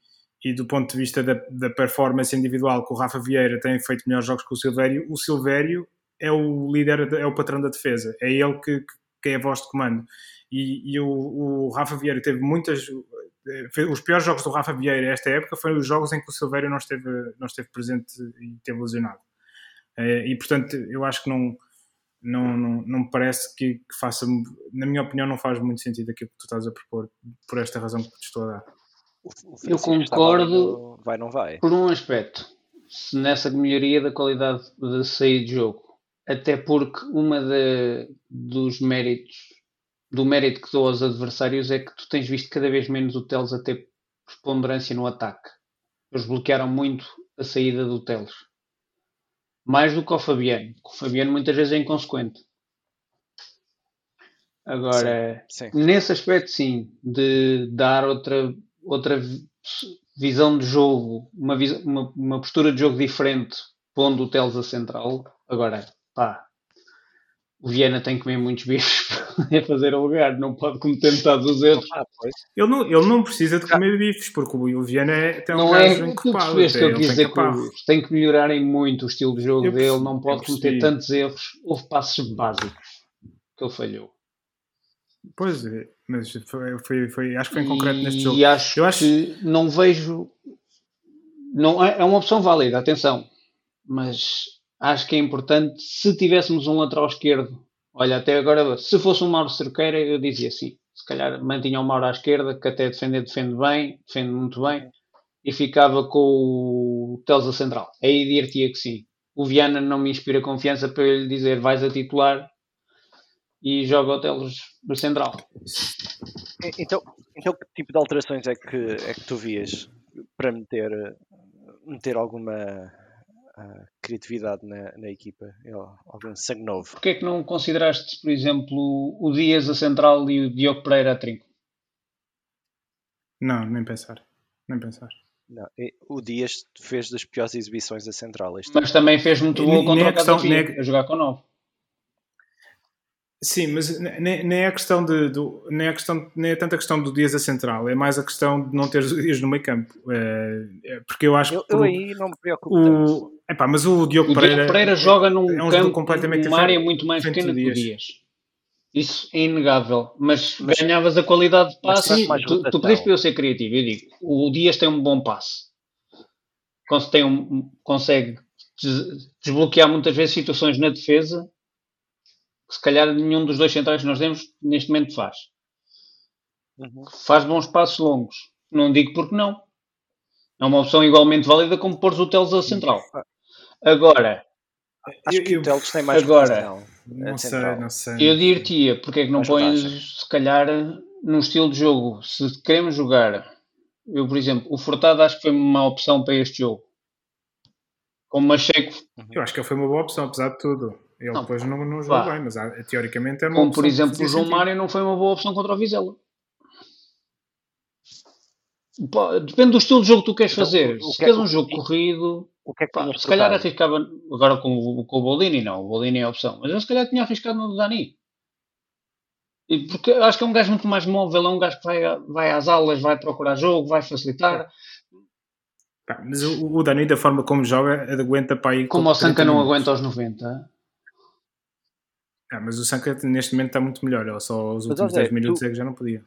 e do ponto de vista da, da, performance individual que o Rafa Vieira tem feito melhores jogos que o Silvério, o Silvério é o líder, é o patrão da defesa, é ele que, que é a voz de comando. E, e o, o, Rafa Vieira teve muitas. Os piores jogos do Rafa Vieira esta época foram os jogos em que o Silvério não esteve, não esteve presente e teve lesionado. Eh, e portanto, eu acho que não. não, não, não me parece que, que, faça, na minha opinião, não faz muito sentido aquilo que tu estás a propor, por esta razão que te estou a dar. Eu concordo, vai não vai. Por um aspecto, se nessa melhoria da qualidade de sair de jogo, até porque uma de, dos méritos do mérito que dou aos adversários é que tu tens visto cada vez menos o Teles a ter preponderância no ataque. Eles bloquearam muito a saída do Teles mais do que o Fabiano. O Fabiano muitas vezes é inconsequente. Agora, sim, sim. nesse aspecto, sim, de dar outra, outra visão de jogo, uma, uma, uma postura de jogo diferente, pondo o Teles a central. Agora, pá, o Viena tem que comer muitos bichos para fazer o lugar, não pode cometer metade dos erros. Ah, ele, não, ele não precisa de comer bifes, porque o Viena é, tem um não é, tu percebeste que eu quis dizer que tem que melhorarem muito o estilo de jogo eu dele, percebi, não pode cometer tantos erros. Houve passos básicos que ele falhou. Pois é, mas foi, foi, foi, acho que foi em concreto e neste jogo. E acho, eu acho que não vejo. Não, é, é uma opção válida, atenção, mas acho que é importante, se tivéssemos um lateral esquerdo, olha, até agora, se fosse um Mauro Cerqueira, eu dizia assim, se calhar mantinha o Mauro à esquerda, que até defender defende bem, defende muito bem, e ficava com o Telsa central. Aí diria que sim. O Viana não me inspira confiança para lhe dizer vais a titular e joga o Teles no central. Então, então que tipo de alterações é que, é que tu vias para meter, meter alguma uh, criatividade na, na equipa, é algum sangue novo. Porquê é que não consideraste, por exemplo, o Dias a central e o Diogo Pereira a trinco? Não, nem pensar. Nem pensar. Não, o Dias fez das piores exibições a central. Mas também fez muito bom contra o Casa a jogar com 9. Sim, mas nem, é a questão de, do, nem, é a questão, nem é tanto a questão do Dias a central, é mais a questão de não ter os Dias no meio campo. É, é, porque eu acho eu, que. Eu aí não me preocupo o, tanto. Epá, mas o Diogo o Pereira. Diogo Pereira joga num é um campo, completamente numa área muito mais pequena que o Dias. Isso é inegável, mas, mas ganhavas a qualidade de passe. Tu, tu pediste para eu ser criativo. Eu digo: o Dias tem um bom passe, tem um, consegue desbloquear muitas vezes situações na defesa que se calhar nenhum dos dois centrais que nós temos neste momento faz. Uhum. Faz bons passos longos. Não digo porque não. É uma opção igualmente válida como pôr o Teles a central. Agora, acho que o Teles tem mais agora, não sei, não sei. Eu diria porque é que não pões, se calhar, num estilo de jogo, se queremos jogar, eu, por exemplo, o Furtado acho que foi uma opção para este jogo. Como Macheco. Eu acho que foi uma boa opção, apesar de tudo. Ele não, depois não, não jogou bem, mas teoricamente é uma Como por exemplo o João Mário não foi uma boa opção contra o Vizela. Depende do estilo de jogo que tu queres então, fazer. se queres um jogo corrido, que é que pá, se calhar arriscava agora com, com o Bolini, não, o Bolini é a opção, mas eu se calhar tinha arriscado no Dani. E porque acho que é um gajo muito mais móvel, é um gajo que vai, vai às aulas, vai procurar jogo, vai facilitar. mas o, o Dani, da forma como joga, aguenta para aí. Como o Sanca não aguenta aos 90. Ah, mas o Sanka neste momento está muito melhor. Ele só os últimos 10 minutos tu, é que já não podia.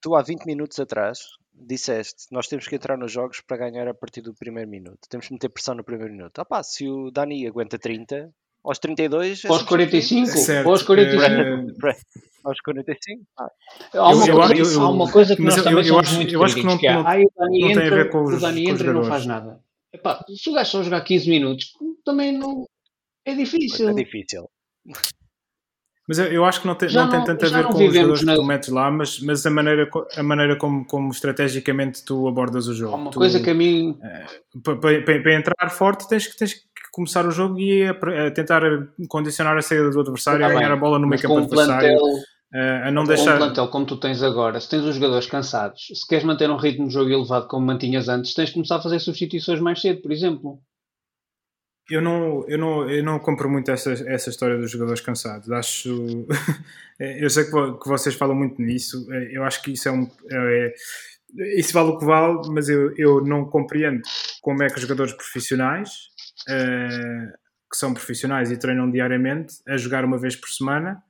Tu há 20 minutos atrás disseste nós temos que entrar nos jogos para ganhar a partir do primeiro minuto. Temos que meter pressão no primeiro minuto. Ah pá, se o Dani aguenta 30, aos 32... É aos 45? Certo. Aos 45? É... aos 45? Ah. Há, uma eu, coisa, eu, eu, há uma coisa que nós eu, também somos acho, muito eu acho que não, que é, não, ah, o Dani não entra, tem a ver com os, o Dani entra e não faz nada. Epá, se o gajo só jogar 15 minutos, também não... É difícil. É difícil. Mas eu, eu acho que não tem, não, não tem tanto a ver com os jogadores na... que tu metes lá, mas, mas a maneira, a maneira como, como estrategicamente tu abordas o jogo. Há uma tu, coisa que a mim. É, para, para, para, entrar forte, tens que, tens que começar o jogo e a, a tentar condicionar a saída do adversário, tá a ganhar a bola no meio campo adversário. Plantel, a não deixar... um plantel como tu tens agora, se tens os jogadores cansados, se queres manter um ritmo de jogo elevado como mantinhas antes, tens de começar a fazer substituições mais cedo, por exemplo eu não, eu não, eu não compro muito essa, essa história dos jogadores cansados. Acho. eu sei que, que vocês falam muito nisso. Eu acho que isso é um. É, isso vale o que vale, mas eu, eu não compreendo como é que os jogadores profissionais, uh, que são profissionais e treinam diariamente, a jogar uma vez por semana,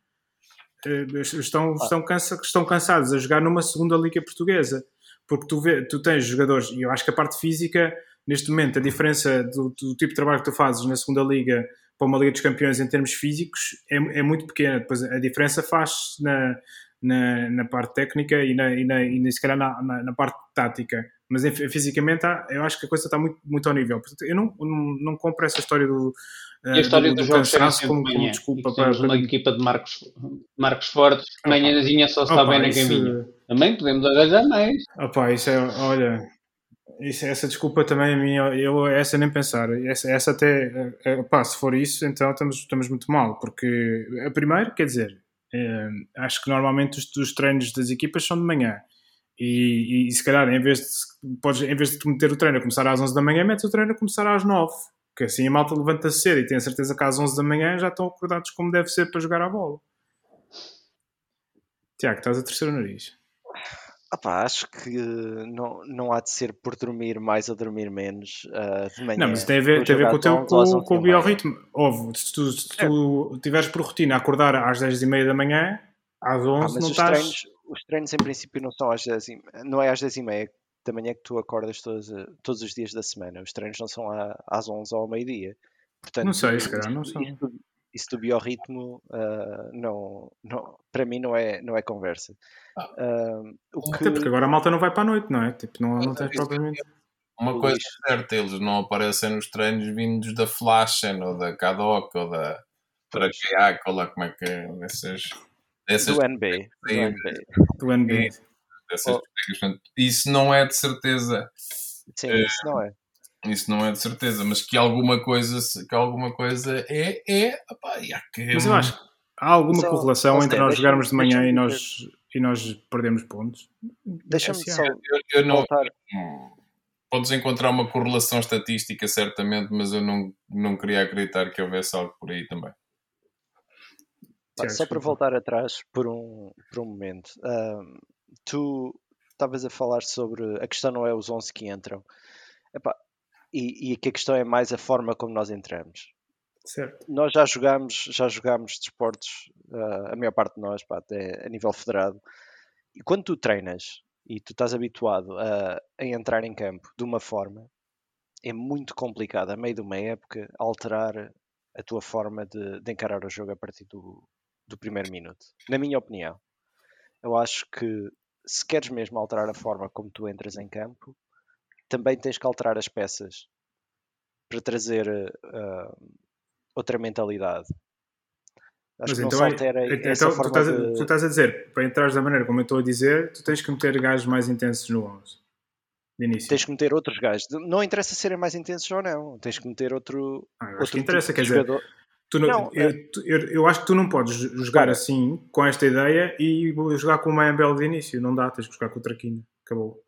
uh, estão, estão, cansa, estão cansados a jogar numa segunda liga portuguesa. Porque tu, vê, tu tens jogadores, e eu acho que a parte física neste momento a diferença do, do, tipo de trabalho que tu fazes na segunda liga para uma Liga dos Campeões em termos físicos é, é muito pequena. Depois a diferença faz na, na, na parte técnica e, na, e, na, e se calhar na, na, na parte tática. Mas fisicamente eu acho que a coisa está muito, muito ao nível. Eu não, não, não compro essa história do, e a história do, do cansaço como, como desculpa para, para... uma equipa de Marcos, Marcos Fortes, manhãzinha só se está bem na caminho. Também podemos agajar mais. Opa, isso é, olha, isso, essa desculpa também a mim, eu, essa nem pensar. Essa, essa até, eh, pá, se for isso, então estamos, estamos muito mal, porque a primeira, quer dizer, é, acho que normalmente os, os, treinos das equipas são de manhã. E, e, se calhar, em vez de, podes, em vez de meter o treino a começar às 11 da manhã, metes o treino a começar às 9 porque assim a malta levanta-se cedo e tem a certeza que às 11 da manhã já estão acordados como deve ser para jogar a bola. Tiago, estás a terceiro nariz. Opa, acho que não, não há de ser por dormir mais ou dormir menos uh, de manhã. Não, mas tem a ver, tem a ver com o teu com, com o biorritmo. Ouve, se tu, se tu tiveres por rotina acordar às 10 e meia da manhã, às 11 ah, não os estás... Treinos, os treinos em princípio não são às 10 e, não é às 10 e meia da manhã que tu acordas todos, eh, todos os dias da semana. Os treinos não são às 11 ou ao meio-dia. Portanto, não sei, se calhar não são. Isso do biorritmo, uh, não, não, para mim, não é, não é conversa. Uh, o que... Até porque agora a malta não vai para a noite, não é? Tipo, não, não tens propriamente. Uma coisa é certa, eles não aparecem nos treinos vindos da Flashen ou da Kadok ou da Parakiak ou lá como é que é. Essas, essas do NB. Do NB. Do NB dessas oh. Isso não é de certeza. Sim, uh, isso não é. Isso não é de certeza, mas que alguma coisa, que alguma coisa é, é. Opa, que mas eu acho que há alguma só, correlação entre nós jogarmos de manhã e nós, e nós perdemos pontos. Deixa-me só. Eu, eu não, podes encontrar uma correlação estatística, certamente, mas eu não, não queria acreditar que houvesse algo por aí também. Só para voltar atrás por um, por um momento, tu estavas a falar sobre a questão não é os 11 que entram Epá, e, e que a questão é mais a forma como nós entramos. Certo. Nós já jogámos, já jogámos desportos, uh, a maior parte de nós, pá, até a nível federado, e quando tu treinas e tu estás habituado a, a entrar em campo de uma forma, é muito complicado, a meio de uma época, alterar a tua forma de, de encarar o jogo a partir do, do primeiro minuto. Na minha opinião, eu acho que se queres mesmo alterar a forma como tu entras em campo, também tens que alterar as peças para trazer uh, outra mentalidade. Acho Mas que então, não se altera é, então, tu, estás, de... tu estás a dizer, para entrares da maneira como eu estou a dizer, tu tens que meter gajos mais intensos no 11. De início. Tens que meter outros gajos. Não interessa serem mais intensos ou não. Tens que meter outro. Ah, outro que interessa, tipo quer dizer, jogador. Tu não, não eu, é... eu, eu, acho que tu não podes jogar assim, com esta ideia, e jogar com uma MBL de início. Não dá, tens que jogar com o Traquina. Acabou.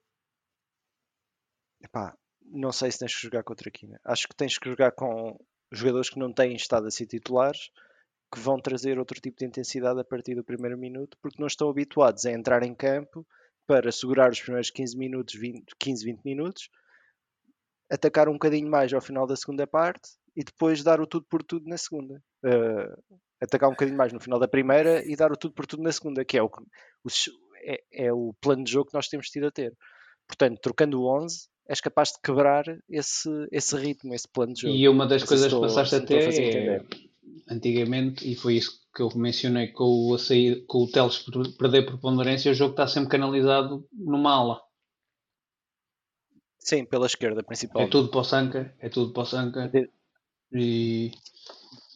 Epá, não sei se tens que jogar com o Traquina. Acho que tens que jogar com jogadores que não têm estado a ser titulares, que vão trazer outro tipo de intensidade a partir do primeiro minuto, porque não estão habituados a entrar em campo para segurar os primeiros 15 minutos, 20, 15, 20 minutos, atacar um bocadinho mais ao final da segunda parte e depois dar o tudo por tudo na segunda. Uh, atacar um bocadinho mais no final da primeira e dar o tudo por tudo na segunda, que é o, o é, é, o plano de jogo que nós temos tido a ter. Portanto, trocando o 11, és capaz de quebrar esse, esse ritmo, esse plano de jogo. E uma das coisas que passaste até é, antigamente, e foi isso que eu mencionei com com o Teles perder preponderância, o jogo está sempre canalizado numa ala. Sim, pela esquerda, principalmente. É tudo para o Sanca, é tudo para o Sanca. De... E...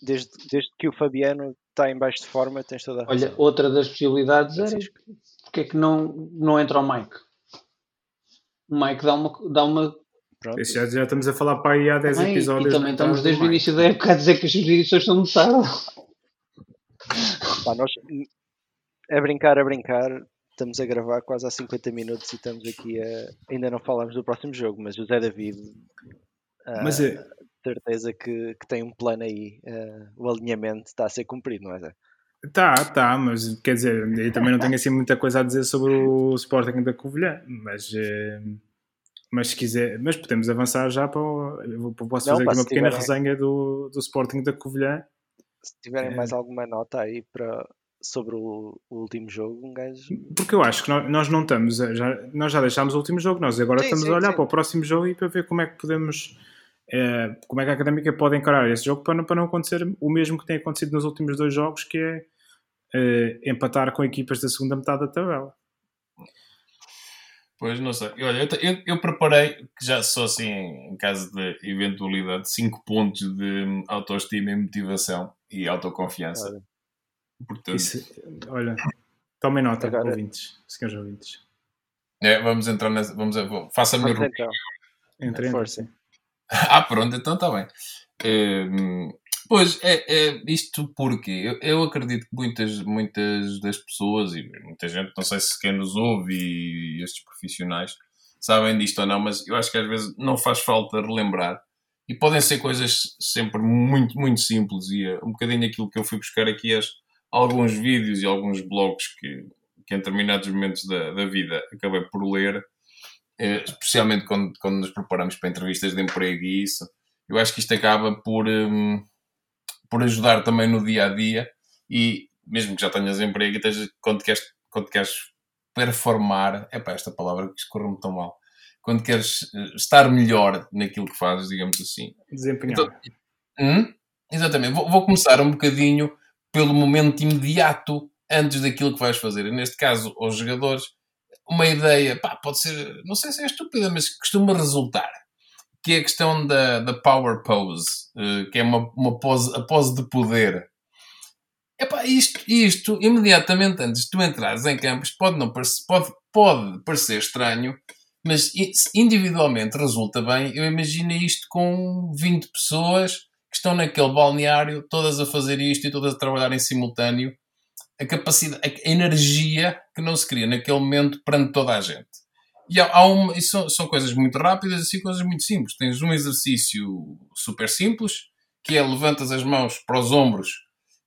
Desde, desde que o Fabiano está em baixo de forma, tens toda a Olha, outra das possibilidades era porque é que não, não entra o Mike? O Mike dá uma. Dá uma... Pronto. Já, já estamos a falar para aí há 10 também, episódios. E também estamos desde o início da época a dizer que as edições são de tarde. Pá, nós, a brincar, a brincar, estamos a gravar quase há 50 minutos e estamos aqui a. Ainda não falámos do próximo jogo, mas o Zé David. Mas é certeza que, que tem um plano aí. Uh, o alinhamento está a ser cumprido, não é, Zé? Tá, tá, mas quer dizer, eu também não tenho assim muita coisa a dizer sobre o Sporting da Covilhã, mas, eh, mas se quiser, mas podemos avançar já para o, eu posso fazer não, aqui uma pequena tiverem, resenha do, do Sporting da Covilhã. Se tiverem é, mais alguma nota aí para, sobre o, o, último jogo, um gajo. Porque eu acho que nós, nós não estamos, já, nós já deixámos o último jogo, nós agora sim, estamos sim, a olhar sim. para o próximo jogo e para ver como é que podemos como é que a Académica pode encarar esse jogo para não, para não acontecer o mesmo que tem acontecido nos últimos dois jogos, que é, é empatar com equipas da segunda metade da tabela. Pois, não sei. Olha, eu, eu, eu, preparei, que já sou assim, em caso de eventualidade, 5 pontos de autoestima e motivação e autoconfiança. Olha, Portanto... Isso, olha tomem nota, Agora... ouvintes, senhores ouvintes. É, vamos entrar nessa. Vamos, faça a minha rubrica. Entre, força. Ah, pronto, então está bem. Ehm, pois, é, é isto porque eu, eu, acredito que muitas, muitas das pessoas, e muita gente, não sei se quem nos ouve e estes profissionais sabem disto ou não, mas eu acho que às vezes não faz falta relembrar. E podem ser coisas sempre muito, muito simples. E é um bocadinho aquilo que eu fui buscar aqui, as, alguns vídeos e alguns blogs que, que em determinados momentos da, da vida acabei por ler eh, especialmente quando, quando nos preparamos para entrevistas de emprego e isso, eu acho que isto acaba por, um, por ajudar também no dia a dia e mesmo que já tenhas emprego e quando, queres, quando queres performar, é para esta palavra que escorre-me tão mal, quando queres eh, estar melhor naquilo que fazes, digamos assim. Desempenhar. Então, hum? Exatamente. Vou, vou, começar um bocadinho pelo momento imediato antes daquilo que vais fazer. E neste caso, aos jogadores, uma ideia, pá, pode ser, não sei se é estúpida, mas costuma resultar, que é a questão da, da power pose, uh, que é uma, uma pose, a pose de poder. Epá, isto, isto, imediatamente antes de tu entrares em campos, pode, não pode, pode parecer estranho, mas individualmente resulta bem. Eu imagino isto com 20 pessoas que estão naquele balneário, todas a fazer isto e todas a trabalhar em simultâneo a capacidade, a energia que não se cria naquele momento perante toda a gente. E há, há uma, são, são coisas muito rápidas e assim, coisas muito simples. Tens um exercício super simples, que é levantas as mãos para os ombros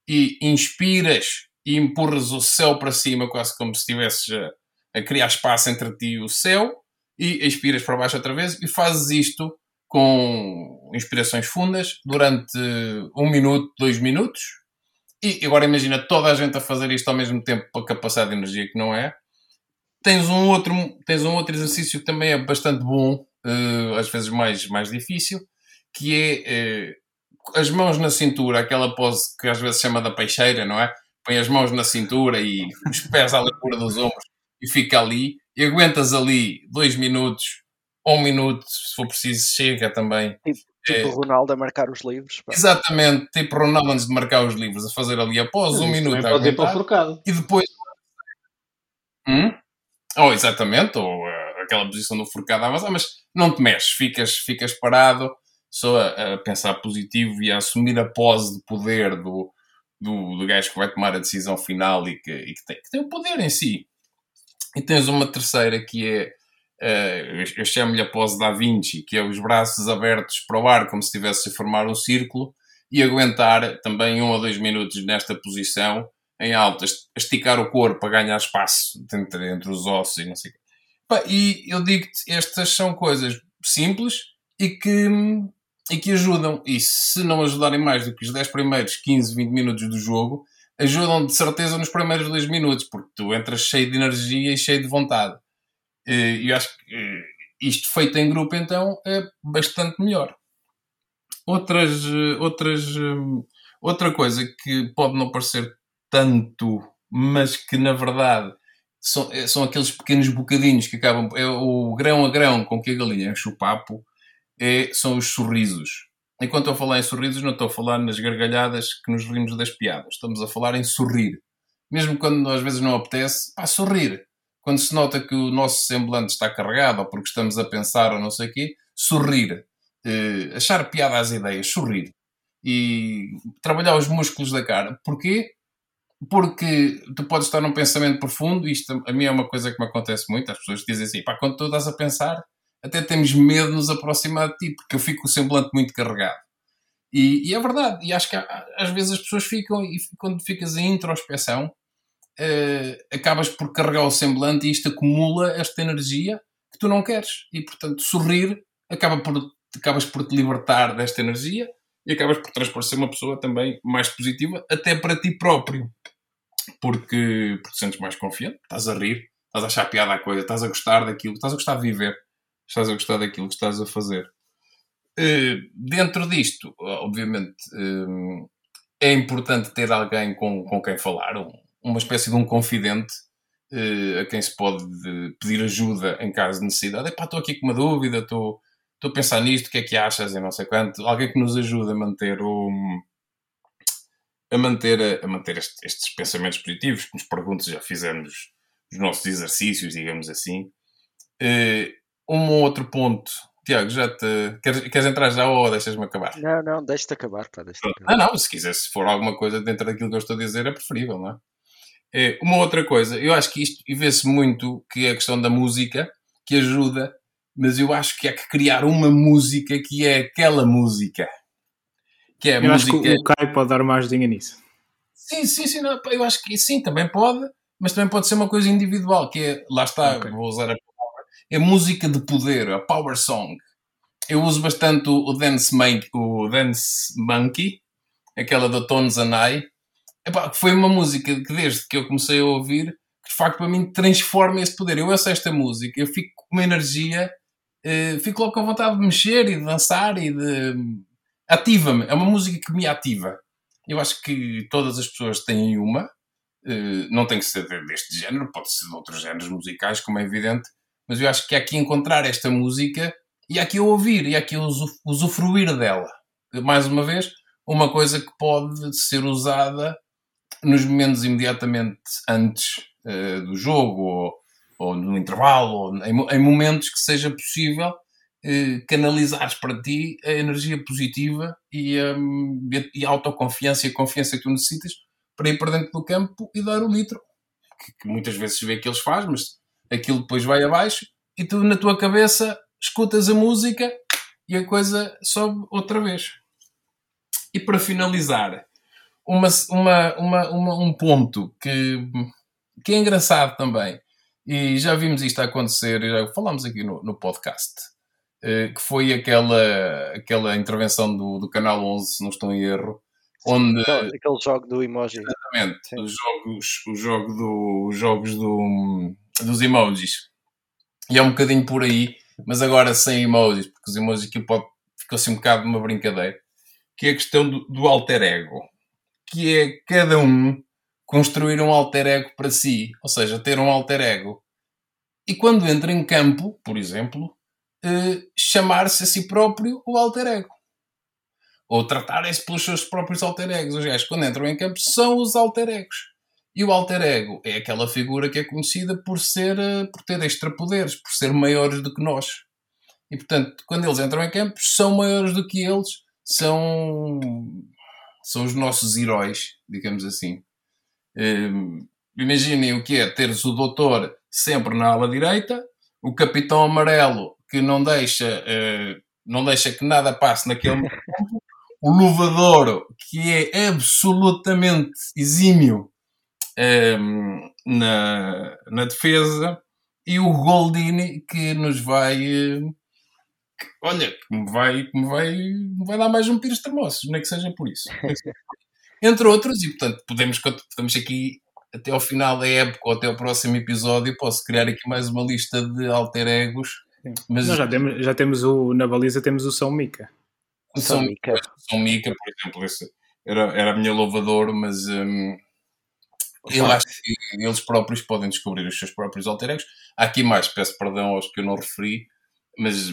e inspiras e empurras o céu para cima, quase como se estivesses a, a criar espaço entre ti e o céu, e expiras para baixo outra vez, e fazes isto com inspirações fundas durante um minuto, dois minutos, e agora imagina toda a gente a fazer isto ao mesmo tempo para capacidade de energia que não é. Tens um outro, tens um outro exercício que também é bastante bom, uh, às vezes mais, mais difícil, que é uh, as mãos na cintura, aquela pose que às vezes chama da peixeira, não é? Põe as mãos na cintura e os pés à altura dos ombros e fica ali. E aguentas ali dois minutos, um minuto, se for preciso, chega também. Tipo, Tipo é, Ronaldo a marcar os livros. Pá. Exatamente, tipo Ronaldo antes de marcar os livros, a fazer ali após Mas um minuto. Pode ir para o forcado. E depois. Hum? Ou exatamente, ou uh, aquela posição do forcado a avançar, mas não te mexes, ficas, ficas parado só a, a, pensar positivo e a assumir a pose de poder do, do, do gajo que vai tomar a decisão final e que, e que, tem, que tem o poder em si. E tens uma terceira que é Uh, eu chamo-lhe a pose da Vinci, que é os braços abertos para o ar, como se estivesse a formar um círculo, e aguentar também um ou dois minutos nesta posição, em alta, esticar o corpo para ganhar espaço entre, entre os ossos e não sei o quê. E eu digo-te, estas são coisas simples e que, e que ajudam. E se não ajudarem mais do que os 10 primeiros 15, 20 minutos do jogo, ajudam de certeza nos primeiros 2 minutos, porque tu entras cheio de energia e cheio de vontade. E eu acho que eh, isto feito em grupo, então, é bastante melhor. Outras, eh, outras, eh, outra coisa que pode não parecer tanto, mas que na verdade são, são aqueles pequenos bocadinhos que acabam. É o grão a grão com que a galinha enche o papo, é, são os sorrisos. Enquanto eu falar em sorrisos, não estou a falar nas gargalhadas que nos rimos das piadas. Estamos a falar em sorrir. Mesmo quando às vezes não apetece, pá, sorrir quando se nota que o nosso semblante está carregado, ou porque estamos a pensar ou não sei o quê, sorrir. Uh, achar piada às ideias, sorrir. E trabalhar os músculos da cara. Porquê? Porque tu podes estar num pensamento profundo, isto a mim é uma coisa que me acontece muito, as pessoas dizem assim, pá, quando tu estás a pensar, até temos medo de nos aproximar de ti, porque eu fico com o semblante muito carregado. E, e é verdade, e acho que às vezes as pessoas ficam, e quando ficas em introspeção, uh, acabas por carregar o semblante e isto acumula esta energia que tu não queres. E, portanto, sorrir acaba por, acabas por te libertar desta energia e acabas por transparecer uma pessoa também mais positiva, até para ti próprio. Porque, porque te sentes mais confiante, estás a rir, estás a achar piada à coisa, estás a gostar daquilo, estás a gostar de viver, estás a gostar daquilo que estás a fazer. Uh, dentro disto, obviamente, uh, é importante ter alguém com, com quem falar, um, uma espécie de um confidente uh, a quem se pode pedir ajuda em caso de necessidade. Epá, estou aqui com uma dúvida, estou, estou a pensar nisto, o que é que achas e não sei quanto. Alguém que nos ajude a manter o a manter, a manter estes, estes pensamentos positivos, que nos perguntes, já fizemos os nossos exercícios, digamos assim. Uh, um outro ponto Tiago, já te. Queres, queres entrar já ou deixas-me acabar? Não, não, deixa-te acabar, pá, deixa acabar. Ah, não, se quiser, se for alguma coisa dentro daquilo que eu estou a dizer, é preferível, não é? É uma outra coisa, eu acho que isto, e vê-se muito que é a questão da música, que ajuda, mas eu acho que há que criar uma música que é aquela música. Que é a eu música... acho que o Caio pode dar mais dinheiro nisso. Sim, sim, sim, não, eu acho que sim, também pode, mas também pode ser uma coisa individual, que é, lá está, okay. vou usar a é música de poder, a power song. Eu uso bastante o Dance, Monkey, o Dance Monkey aquela da Tones and I. Epá, foi uma música que desde que eu comecei a ouvir, que de facto para mim transforma este poder. Eu ouço esta música, eu fico com uma energia, uh, fico logo com vontade de mexer e de dançar e de. ativa-me. É uma música que me ativa. Eu acho que todas as pessoas têm uma, uh, não tem que ser deste género, pode ser de outros géneros musicais, como é evidente, mas eu acho que há que encontrar esta música e há que ouvir, e há que usufruir dela. Mais uma vez, uma coisa que pode ser usada nos momentos imediatamente antes uh, do jogo, ou, ou, no intervalo, ou em, em momentos que seja possível uh, canalizares para ti a energia positiva e, um, e a autoconfiança e a confiança que tu necessitas para ir para dentro do campo e dar o litro. Que, que muitas vezes se vê que eles fazem, mas aquilo depois vai abaixo e tu na tua cabeça escutas a música e a coisa sobe outra vez. E para finalizar, uma, uma, uma, uma, um ponto que, que é engraçado também, e já vimos isto acontecer, já falámos aqui no, no podcast, eh, que foi aquela, aquela intervenção do, do Canal 11, se não estou em erro, onde... Aquele, aquele jogo do emoji. Exatamente, os jogos, o jogo do, os jogos do, dos emojis. E é um bocadinho por aí, mas agora sem emojis, porque os emojis aqui pode, ficou assim um bocado uma brincadeira, que é a questão do, do alter ego, que é cada um construir um alter ego para si, ou seja, ter um alter ego. E quando entra em campo, por exemplo, eh, chamar-se a si próprio o alter ego. Ou tratarem-se pelos seus próprios alter egos. Os gajos, quando entram em campo, são os alter egos. E o alter ego é aquela figura que é conhecida por ser, eh, por ter extrapoderes, por ser maiores do que nós. E portanto, quando eles entram em campo, são maiores do que eles, são, são os nossos heróis, digamos assim. Um, imaginem o que é teres o doutor sempre na ala direita, o capitão amarelo que não deixa, uh, não deixa que nada passe naquele momento, o luvador que é absolutamente exímio um, na, na defesa e o Goldini que nos vai que, olha, que me vai, que me vai, me vai dar mais um pires termoços, nem que seja por isso. Entre outros, e portanto podemos, podemos aqui até ao final da época ou até ao próximo episódio posso criar aqui mais uma lista de alter egos. Mas Nós já temos, já temos o, na baliza temos o São Mica. O São, São Mica. São Mica, por exemplo, esse era, era a minha louvador, mas um, eu acho que eles próprios podem descobrir os seus próprios alter egos. Há aqui mais, peço perdão aos que eu não referi, mas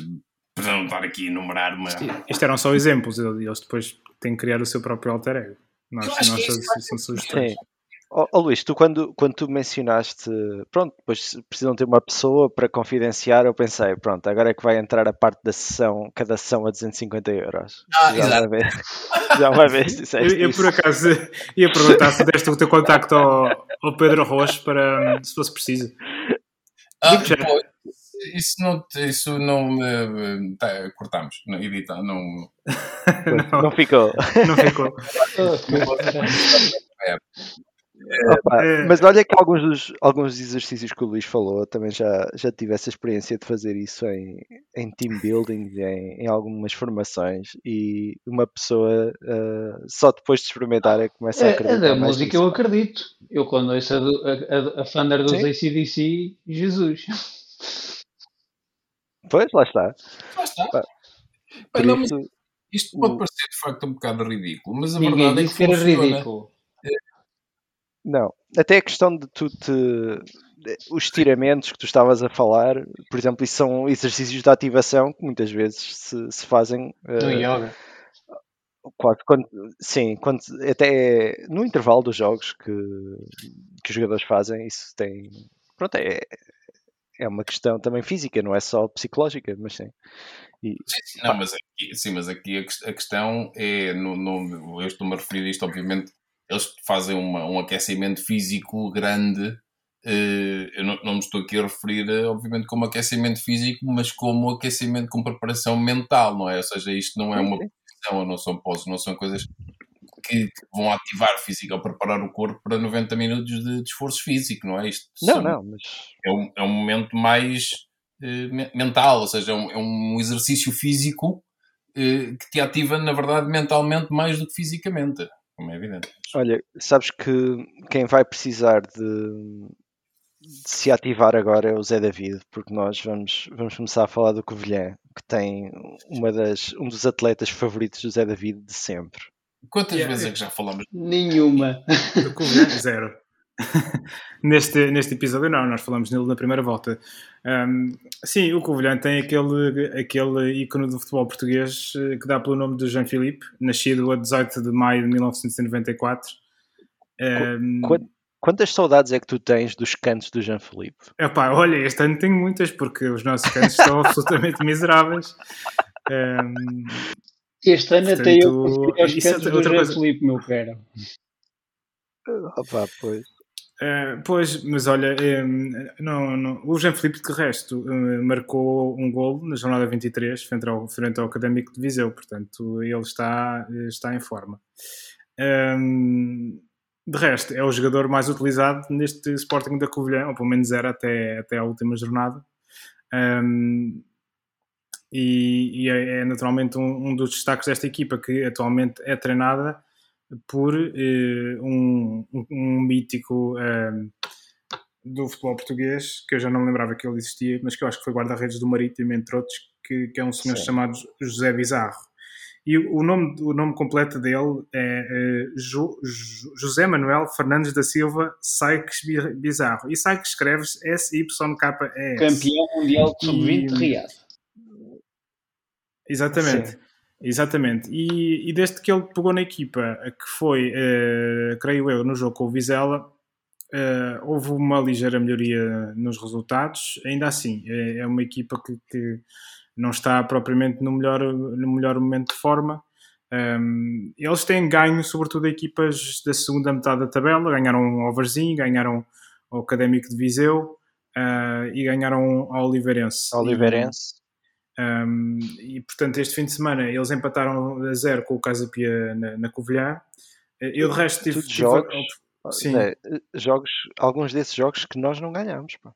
para não estar aqui a enumerar uma. Isto eram só exemplos, eles depois têm que criar o seu próprio alter ego. Nós, nós é são sugestões. Oh, oh, Luís, tu quando, quando tu mencionaste, pronto, depois precisam ter uma pessoa para confidenciar, eu pensei, pronto, agora é que vai entrar a parte da sessão, cada sessão a 250 euros. Ah, já exato. Uma vez, já uma vez disseste eu, eu por acaso ia perguntar se deste o teu contacto ao, ao Pedro Rocha para se fosse preciso. Ah, pô, isso não, isso não tá, cortamos, não, edita, não... não, não ficou. Não ficou. é. Opa, é. Mas olha que alguns dos, alguns exercícios que o Luís falou, também já, já tive essa experiência de fazer isso em, em team building, em, em algumas formações, e uma pessoa uh, só depois de experimentar é que começa é, a acreditar. É da música nisso. eu acredito. Eu quando ouço a, a, a Thunder dos Sim. ACDC, Jesus. Pois, lá está. Lá está. não, isso, isto pode parecer de facto um bocado ridículo, mas a Ninguém verdade é que, que era ridículo. Não, até a questão de tu te. Os estiramentos que tu estavas a falar, por exemplo, isso são exercícios de ativação que muitas vezes se, se fazem. Do uh, yoga. Quase, quando, sim, quando, até no intervalo dos jogos que, que os jogadores fazem, isso tem. Pronto, é, é uma questão também física, não é só psicológica, mas sim. E, sim, não, mas aqui, sim, mas aqui a, questão é, no, no, eu estou-me a referir a isto, obviamente, eles fazem uma, um aquecimento físico grande. Uh, eu não, não, me estou aqui a referir, uh, obviamente, como aquecimento físico, mas como aquecimento com preparação mental, não é? Ou seja, isto não é uma posição, não são poses, não são coisas que, vão ativar físico ou preparar o corpo para 90 minutos de, de esforço físico, não é? Isto não, são, não, mas... é, um, é um momento mais uh, mental, ou seja, é um, é um exercício físico que te ativa, na verdade, mentalmente mais do que fisicamente como é evidente. Olha, sabes que quem vai precisar de, de, se ativar agora é o Zé David, porque nós vamos, vamos começar a falar do Covilhã, que tem uma das, um dos atletas favoritos do Zé David de sempre. Quantas yeah. vezes é que já falamos? Nenhuma. Do Covilhã, zero. neste, neste episódio não, nós falamos nele na primeira volta. Um, sim, o Covilhã tem aquele, aquele ícone do futebol português eh, que dá pelo nome de Jean Philippe, nascido a 18 de maio de 1994. Um, Quantas saudades é que tu tens dos cantos do Jean Philippe? Epá, olha, este ano tenho muitas porque os nossos cantos estão absolutamente miseráveis. Um, este ano portanto, até eu os é cantos do coisa... Philippe, meu caro. Opa, pois. Uh, pois, mas olha, um, não, não, o Jean Felipe de resto uh, marcou um gol na jornada 23 frente ao, frente ao Académico de Viseu, portanto ele está, está em forma. Um, de resto, é o jogador mais utilizado neste Sporting da Covilhã, ou pelo menos era até, até a última jornada. Um, e, e é, é, naturalmente um, um, dos destaques desta equipa que atualmente é treinada por uh, um, um, um, mítico uh, do futebol português, que eu já não me lembrava que ele existia, mas que eu acho que foi guarda-redes do Marítimo, entre outros, que, que é um senhor Sim. chamado José Bizarro. E o nome, o nome completo dele é uh, jo, jo, José Manuel Fernandes da Silva Sykes Bizarro. E Sykes escreves S-Y-K-E-S. Campeão mundial de sub-20 Riad. Exatamente. Sim. Exatamente. E, e, desde que ele pegou na equipa, que foi, uh, creio eu, no jogo com o Vizela, uh, houve uma ligeira melhoria nos resultados. Ainda assim, é, é uma equipa que, que, não está propriamente no melhor, no melhor momento de forma. Um, eles têm ganho, sobretudo, equipas da segunda metade da tabela. Ganharam o Overzin, ganharam o Académico de Viseu uh, e ganharam ao Oliveirense. Oliveirense. Um, e portanto, este fim de semana eles empataram a zero com o Casa Pia na, na Covilhã. Eu de resto tive, jogos, sim. É, jogos, alguns desses jogos que nós não ganhamos. Pá.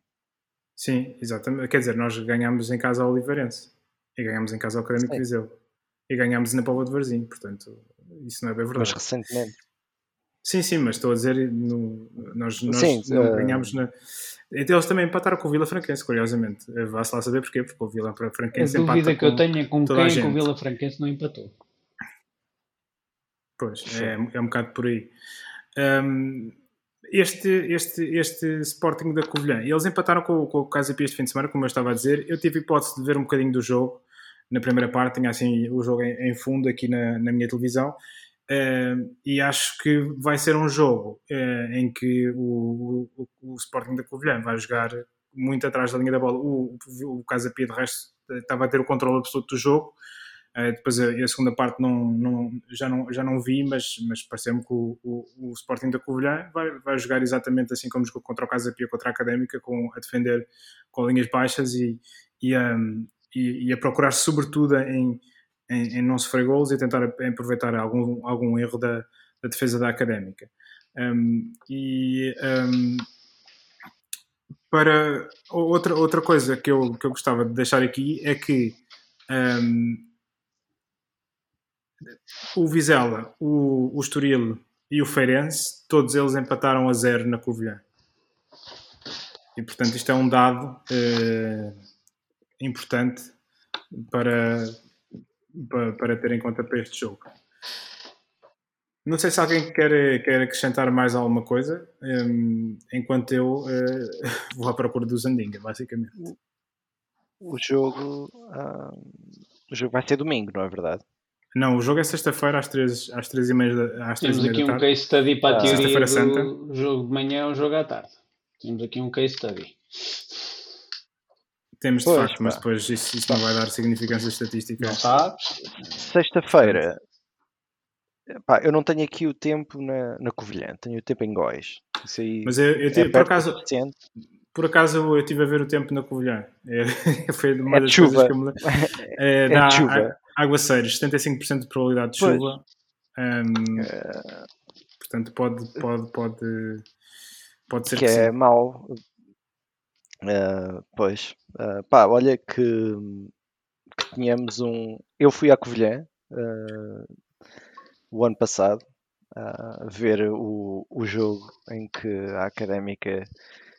Sim, exatamente. Quer dizer, nós ganhámos em casa ao Oliveirense e ganhámos em casa ao Académico Viseu e ganhámos na Póvoa de Varzim, portanto, isso não é bem verdade. Mas recentemente. Sim, sim, mas estou a dizer, no, nós, nós sim, não uh... ganhámos na. Então eles também empataram com o Vila Franquense, curiosamente. Vá-se lá saber porquê, porque o Vila Franquense A dúvida que eu tenho é com quem que o Vila Franquense não empatou. Pois, é, é um bocado por aí. Um, este, este, este Sporting da Covilhã, eles empataram com, com o Casa Pia este fim de semana, como eu estava a dizer. Eu tive hipótese de ver um bocadinho do jogo na primeira parte, tinha assim o jogo em, em fundo aqui na, na minha televisão Uh, e acho que vai ser um jogo uh, em que o, o, o, Sporting da Covilhã vai jogar muito atrás da linha da bola. O, o, o Casa Pia, de resto, estava a ter o controle absoluto do jogo. Uh, depois a, a, segunda parte não, não, já, não, já não vi, mas, mas pareceu-me que o, o, Sporting da Covilhã vai, vai jogar exatamente assim como jogou contra o Casa Pia, contra a Académica, com, a defender com linhas baixas e, e, um, e, e a procurar sobretudo em em, em não sofrer gols e tentar aproveitar algum, algum erro da, da defesa da académica. Um, e um, para outra, outra coisa que eu, que eu gostava de deixar aqui é que um, o Vizela, o, o Estoril e o Feirense, todos eles empataram a zero na Covilhã. E portanto isto é um dado uh, importante para, para, para ter em conta para este jogo. Não sei se alguém quer, quer acrescentar mais alguma coisa, um, enquanto eu uh, vou à procura do Zandinga, basicamente. O jogo, uh, o jogo vai ser domingo, não é verdade? Não, o jogo é sexta-feira às três, às três e meia da, às Temos aqui um case study para a ah, teoria do Santa. jogo de manhã ou jogo à tarde. Temos aqui um case study. Temos de pois, facto, pá. mas depois isso, isso, não vai dar significância estatística. Não sabes? Sexta-feira. Pá, eu não tenho aqui o tempo na, na Covilhã, tenho o tempo em Góis. mas eu, eu é por acaso. Por acaso eu estive a ver o tempo na Covilhã. É, foi uma é das chuva. coisas que eu me é, é dá chuva. aguaceiros, 75% de probabilidade de pois. chuva. Um, uh... Portanto, pode, pode, pode, pode ser que, que é sim. mau Uh, pois, uh, pá, olha que, que tínhamos um. Eu fui à Covilhã uh, o ano passado a ver o, o jogo em que a Académica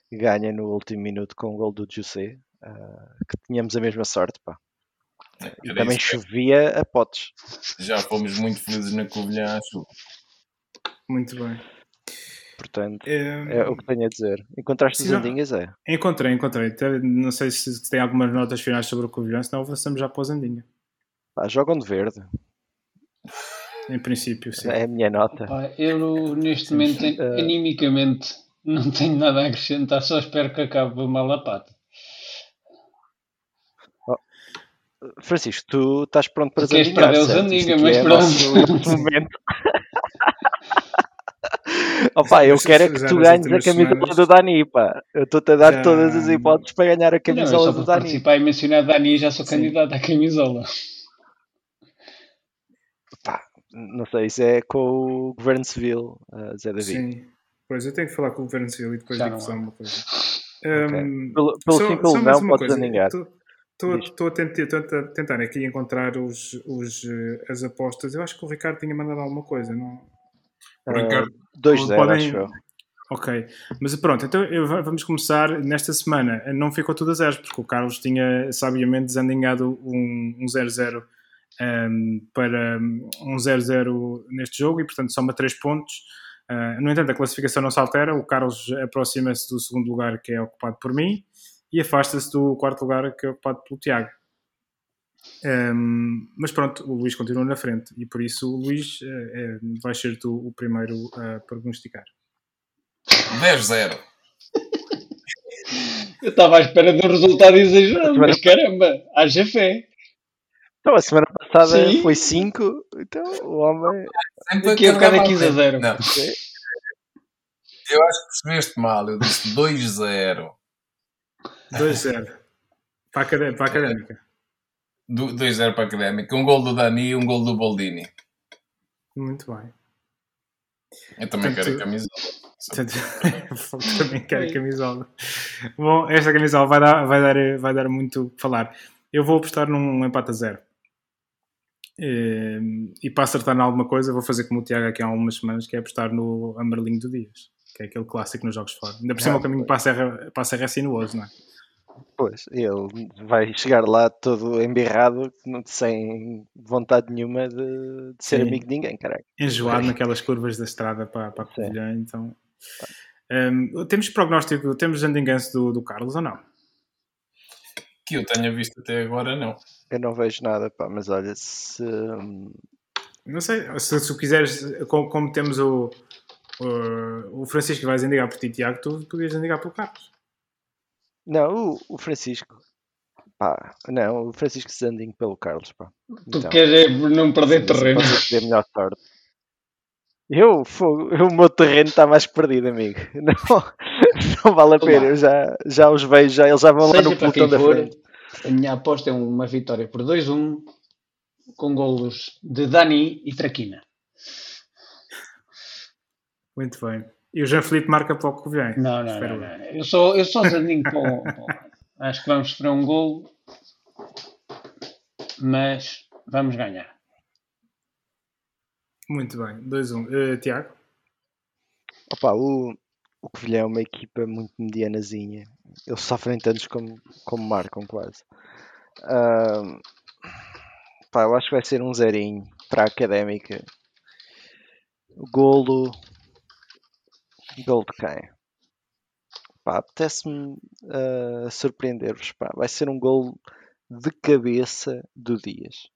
ganha no último minuto com o gol do José, que tínhamos a mesma sorte, pá. E também chovia a potes. Já fomos muito felizes na Covilhã à chuva. Muito bem. Portanto, é, é o que tenho a dizer. Encontraste os Andinhas, é? Encontrei, encontrei. Não sei se tem algumas notas finais sobre o Covilhã, senão avançamos já para os Andinha. Pá, jogam de verde. Em princípio, sim. É a minha nota. Eu, neste momento, uh... animicamente, não tenho nada a acrescentar, só espero que acabe mal a pata. Oh. Francisco, tu estás pronto para Queres perder os Andinha, mas é pronto. momento. Opa, eu quero é que tu ganhes a camisola semanas. do Dani, pá. Eu estou-te a dar já... todas as hipóteses para ganhar a camisola não, do Dani. participar e mencionar Dani já sou Sim. candidato à camisola. Pá, não sei, isso é com o Governo Civil, uh, Zé David. Sim, pois eu tenho que falar com o Governo Civil e depois digo uma coisa. Okay. Um, pelo pelo só, simples não, podes aningar. Estou a tentar, tentar aqui encontrar os, os, eh, as apostas. Eu acho que o Ricardo tinha mandado alguma coisa, não? Uh, 2-0, podem... acho eu. Ok, mas pronto, então vamos começar nesta semana. Não ficou tudo a zero, porque o Carlos tinha sabiamente desandinhado um 0-0 um, um, para um 0-0 neste jogo e, portanto, soma 3 pontos. Uh, no entanto, a classificação não se altera. O Carlos aproxima-se do segundo lugar, que é ocupado por mim, e afasta-se do quarto lugar, que é ocupado pelo Tiago. Um, mas pronto, o Luís continua na frente e por isso o Luís uh, é, vai ser tu o primeiro a prognosticar. 10-0. Eu estava à espera de um resultado exagerado, mas caramba, haja fé. Então, a semana passada Sim. foi 5, então o homem. Daqui a bocado é 15 a 0. Não. Eu acho que percebeste mal, eu disse 2-0. 2-0. Para a académica. 2-0 para a Académica. Um gol do Dani e um gol do Boldini. Muito bem. Eu também Portanto, quero a camisola. também quero a camisola. Bom, esta camisola vai dar, vai dar, vai dar muito o que falar. Eu vou apostar num empate a zero. E, ehm, e para acertar em alguma coisa, vou fazer como o Tiago aqui há algumas semanas, que é apostar no Amarlinho do Dias, que é aquele clássico nos jogos fora. Ainda por cima ah, o caminho para a Serra, para a Serra é sinuoso, não é? Pois, ele vai chegar lá todo embirrado, sem vontade nenhuma de, de ser amigo de ninguém, caralho. Enjoado naquelas curvas da estrada para, para a Covilhã, então... Um, temos prognóstico, temos andinganço do, do Carlos ou não? Que eu tenha visto até agora, não. Eu não vejo nada, pá, mas olha, se... Não sei, se, se quiseres, como, como temos o, o, o Francisco que vais endigar por ti, Tiago, tu podias endigar pelo Carlos. Não, o, o Francisco. Pá, não, o Francisco Sandinho pelo Carlos, pá. Tu então, queres é não perder terreno. Ter melhor sorte. Eu, o meu terreno está mais perdido, amigo. Não, não vale a pena. Eu já, já os vejo, já, eles já vão Seja lá no pelotão da for, frente. A minha aposta é uma vitória por 2-1 com golos de Dani e Traquina. Muito bem. E o Jean Felipe marca para o Covilhã. Não, não, não, não, Eu sou, eu sou Zandinho para o, Acho que vamos sofrer um gol, mas vamos ganhar. Muito bem, 2-1. Um. Uh, Tiago? Opa, o, o Covilhã é uma equipa muito medianazinha. Eles sofrem tantos como, como marcam quase. Uh, Pá, eu acho que vai ser um zerinho para a académica. Golo. Golo de quem? Pá, apetece-me uh, surpreender-vos. Vai ser um golo de cabeça do Dias.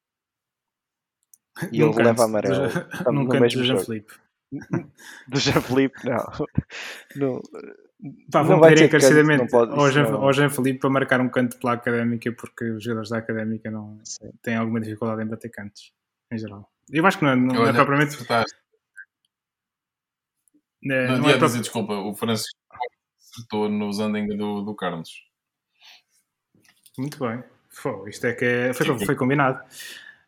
E ele leva amarelo. Não canto do Jean Felipe. Do Jean Felipe, não. no, Pá, vão pedir encarecidamente ao, Jean, ao Jean Felipe para marcar um canto pela académica porque os jogadores da académica não Sim. têm alguma dificuldade em bater cantos, em geral. Eu acho que não é, não é propriamente. É, não, não é dizer, desculpa, o Francisco acertou no Zanding do, do Carlos. Muito bem. Foi, isto é que é, foi, foi combinado.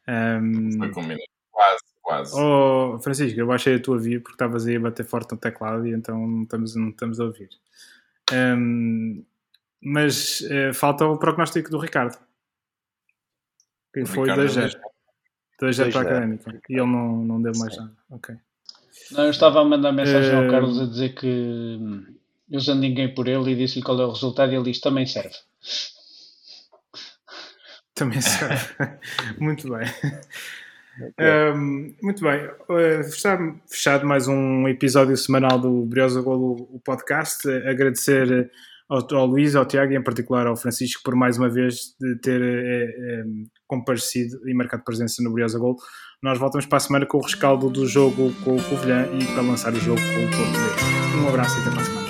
Um, foi combinado, quase, quase. Oh, Francisco, eu baixei a tua via porque estavas aí a bater forte no teclado e então não estamos, não estamos a ouvir. Um, mas uh, falta o prognóstico do Ricardo. Que o foi 2-0. 2-0 para a académica. E ele não, não deu mais Sim. nada. Ok. Não, eu estava a mandar mensagem ao Carlos a dizer que hum, eu já ninguém por ele e disse-lhe qual é o resultado e ele disse também serve. Também serve. muito bem. Um, muito bem. Uh, fechado mais um episódio semanal do Briosa Golo, o podcast. Agradecer ao, Luís, ao Tiago e em particular ao Francisco por mais uma vez de ter é, é, comparecido e marcado presença no Briosa Golo. Nós voltamos para a semana com o rescaldo do jogo com o Covilhã e para lançar o jogo com o Porto Um abraço e até para a semana.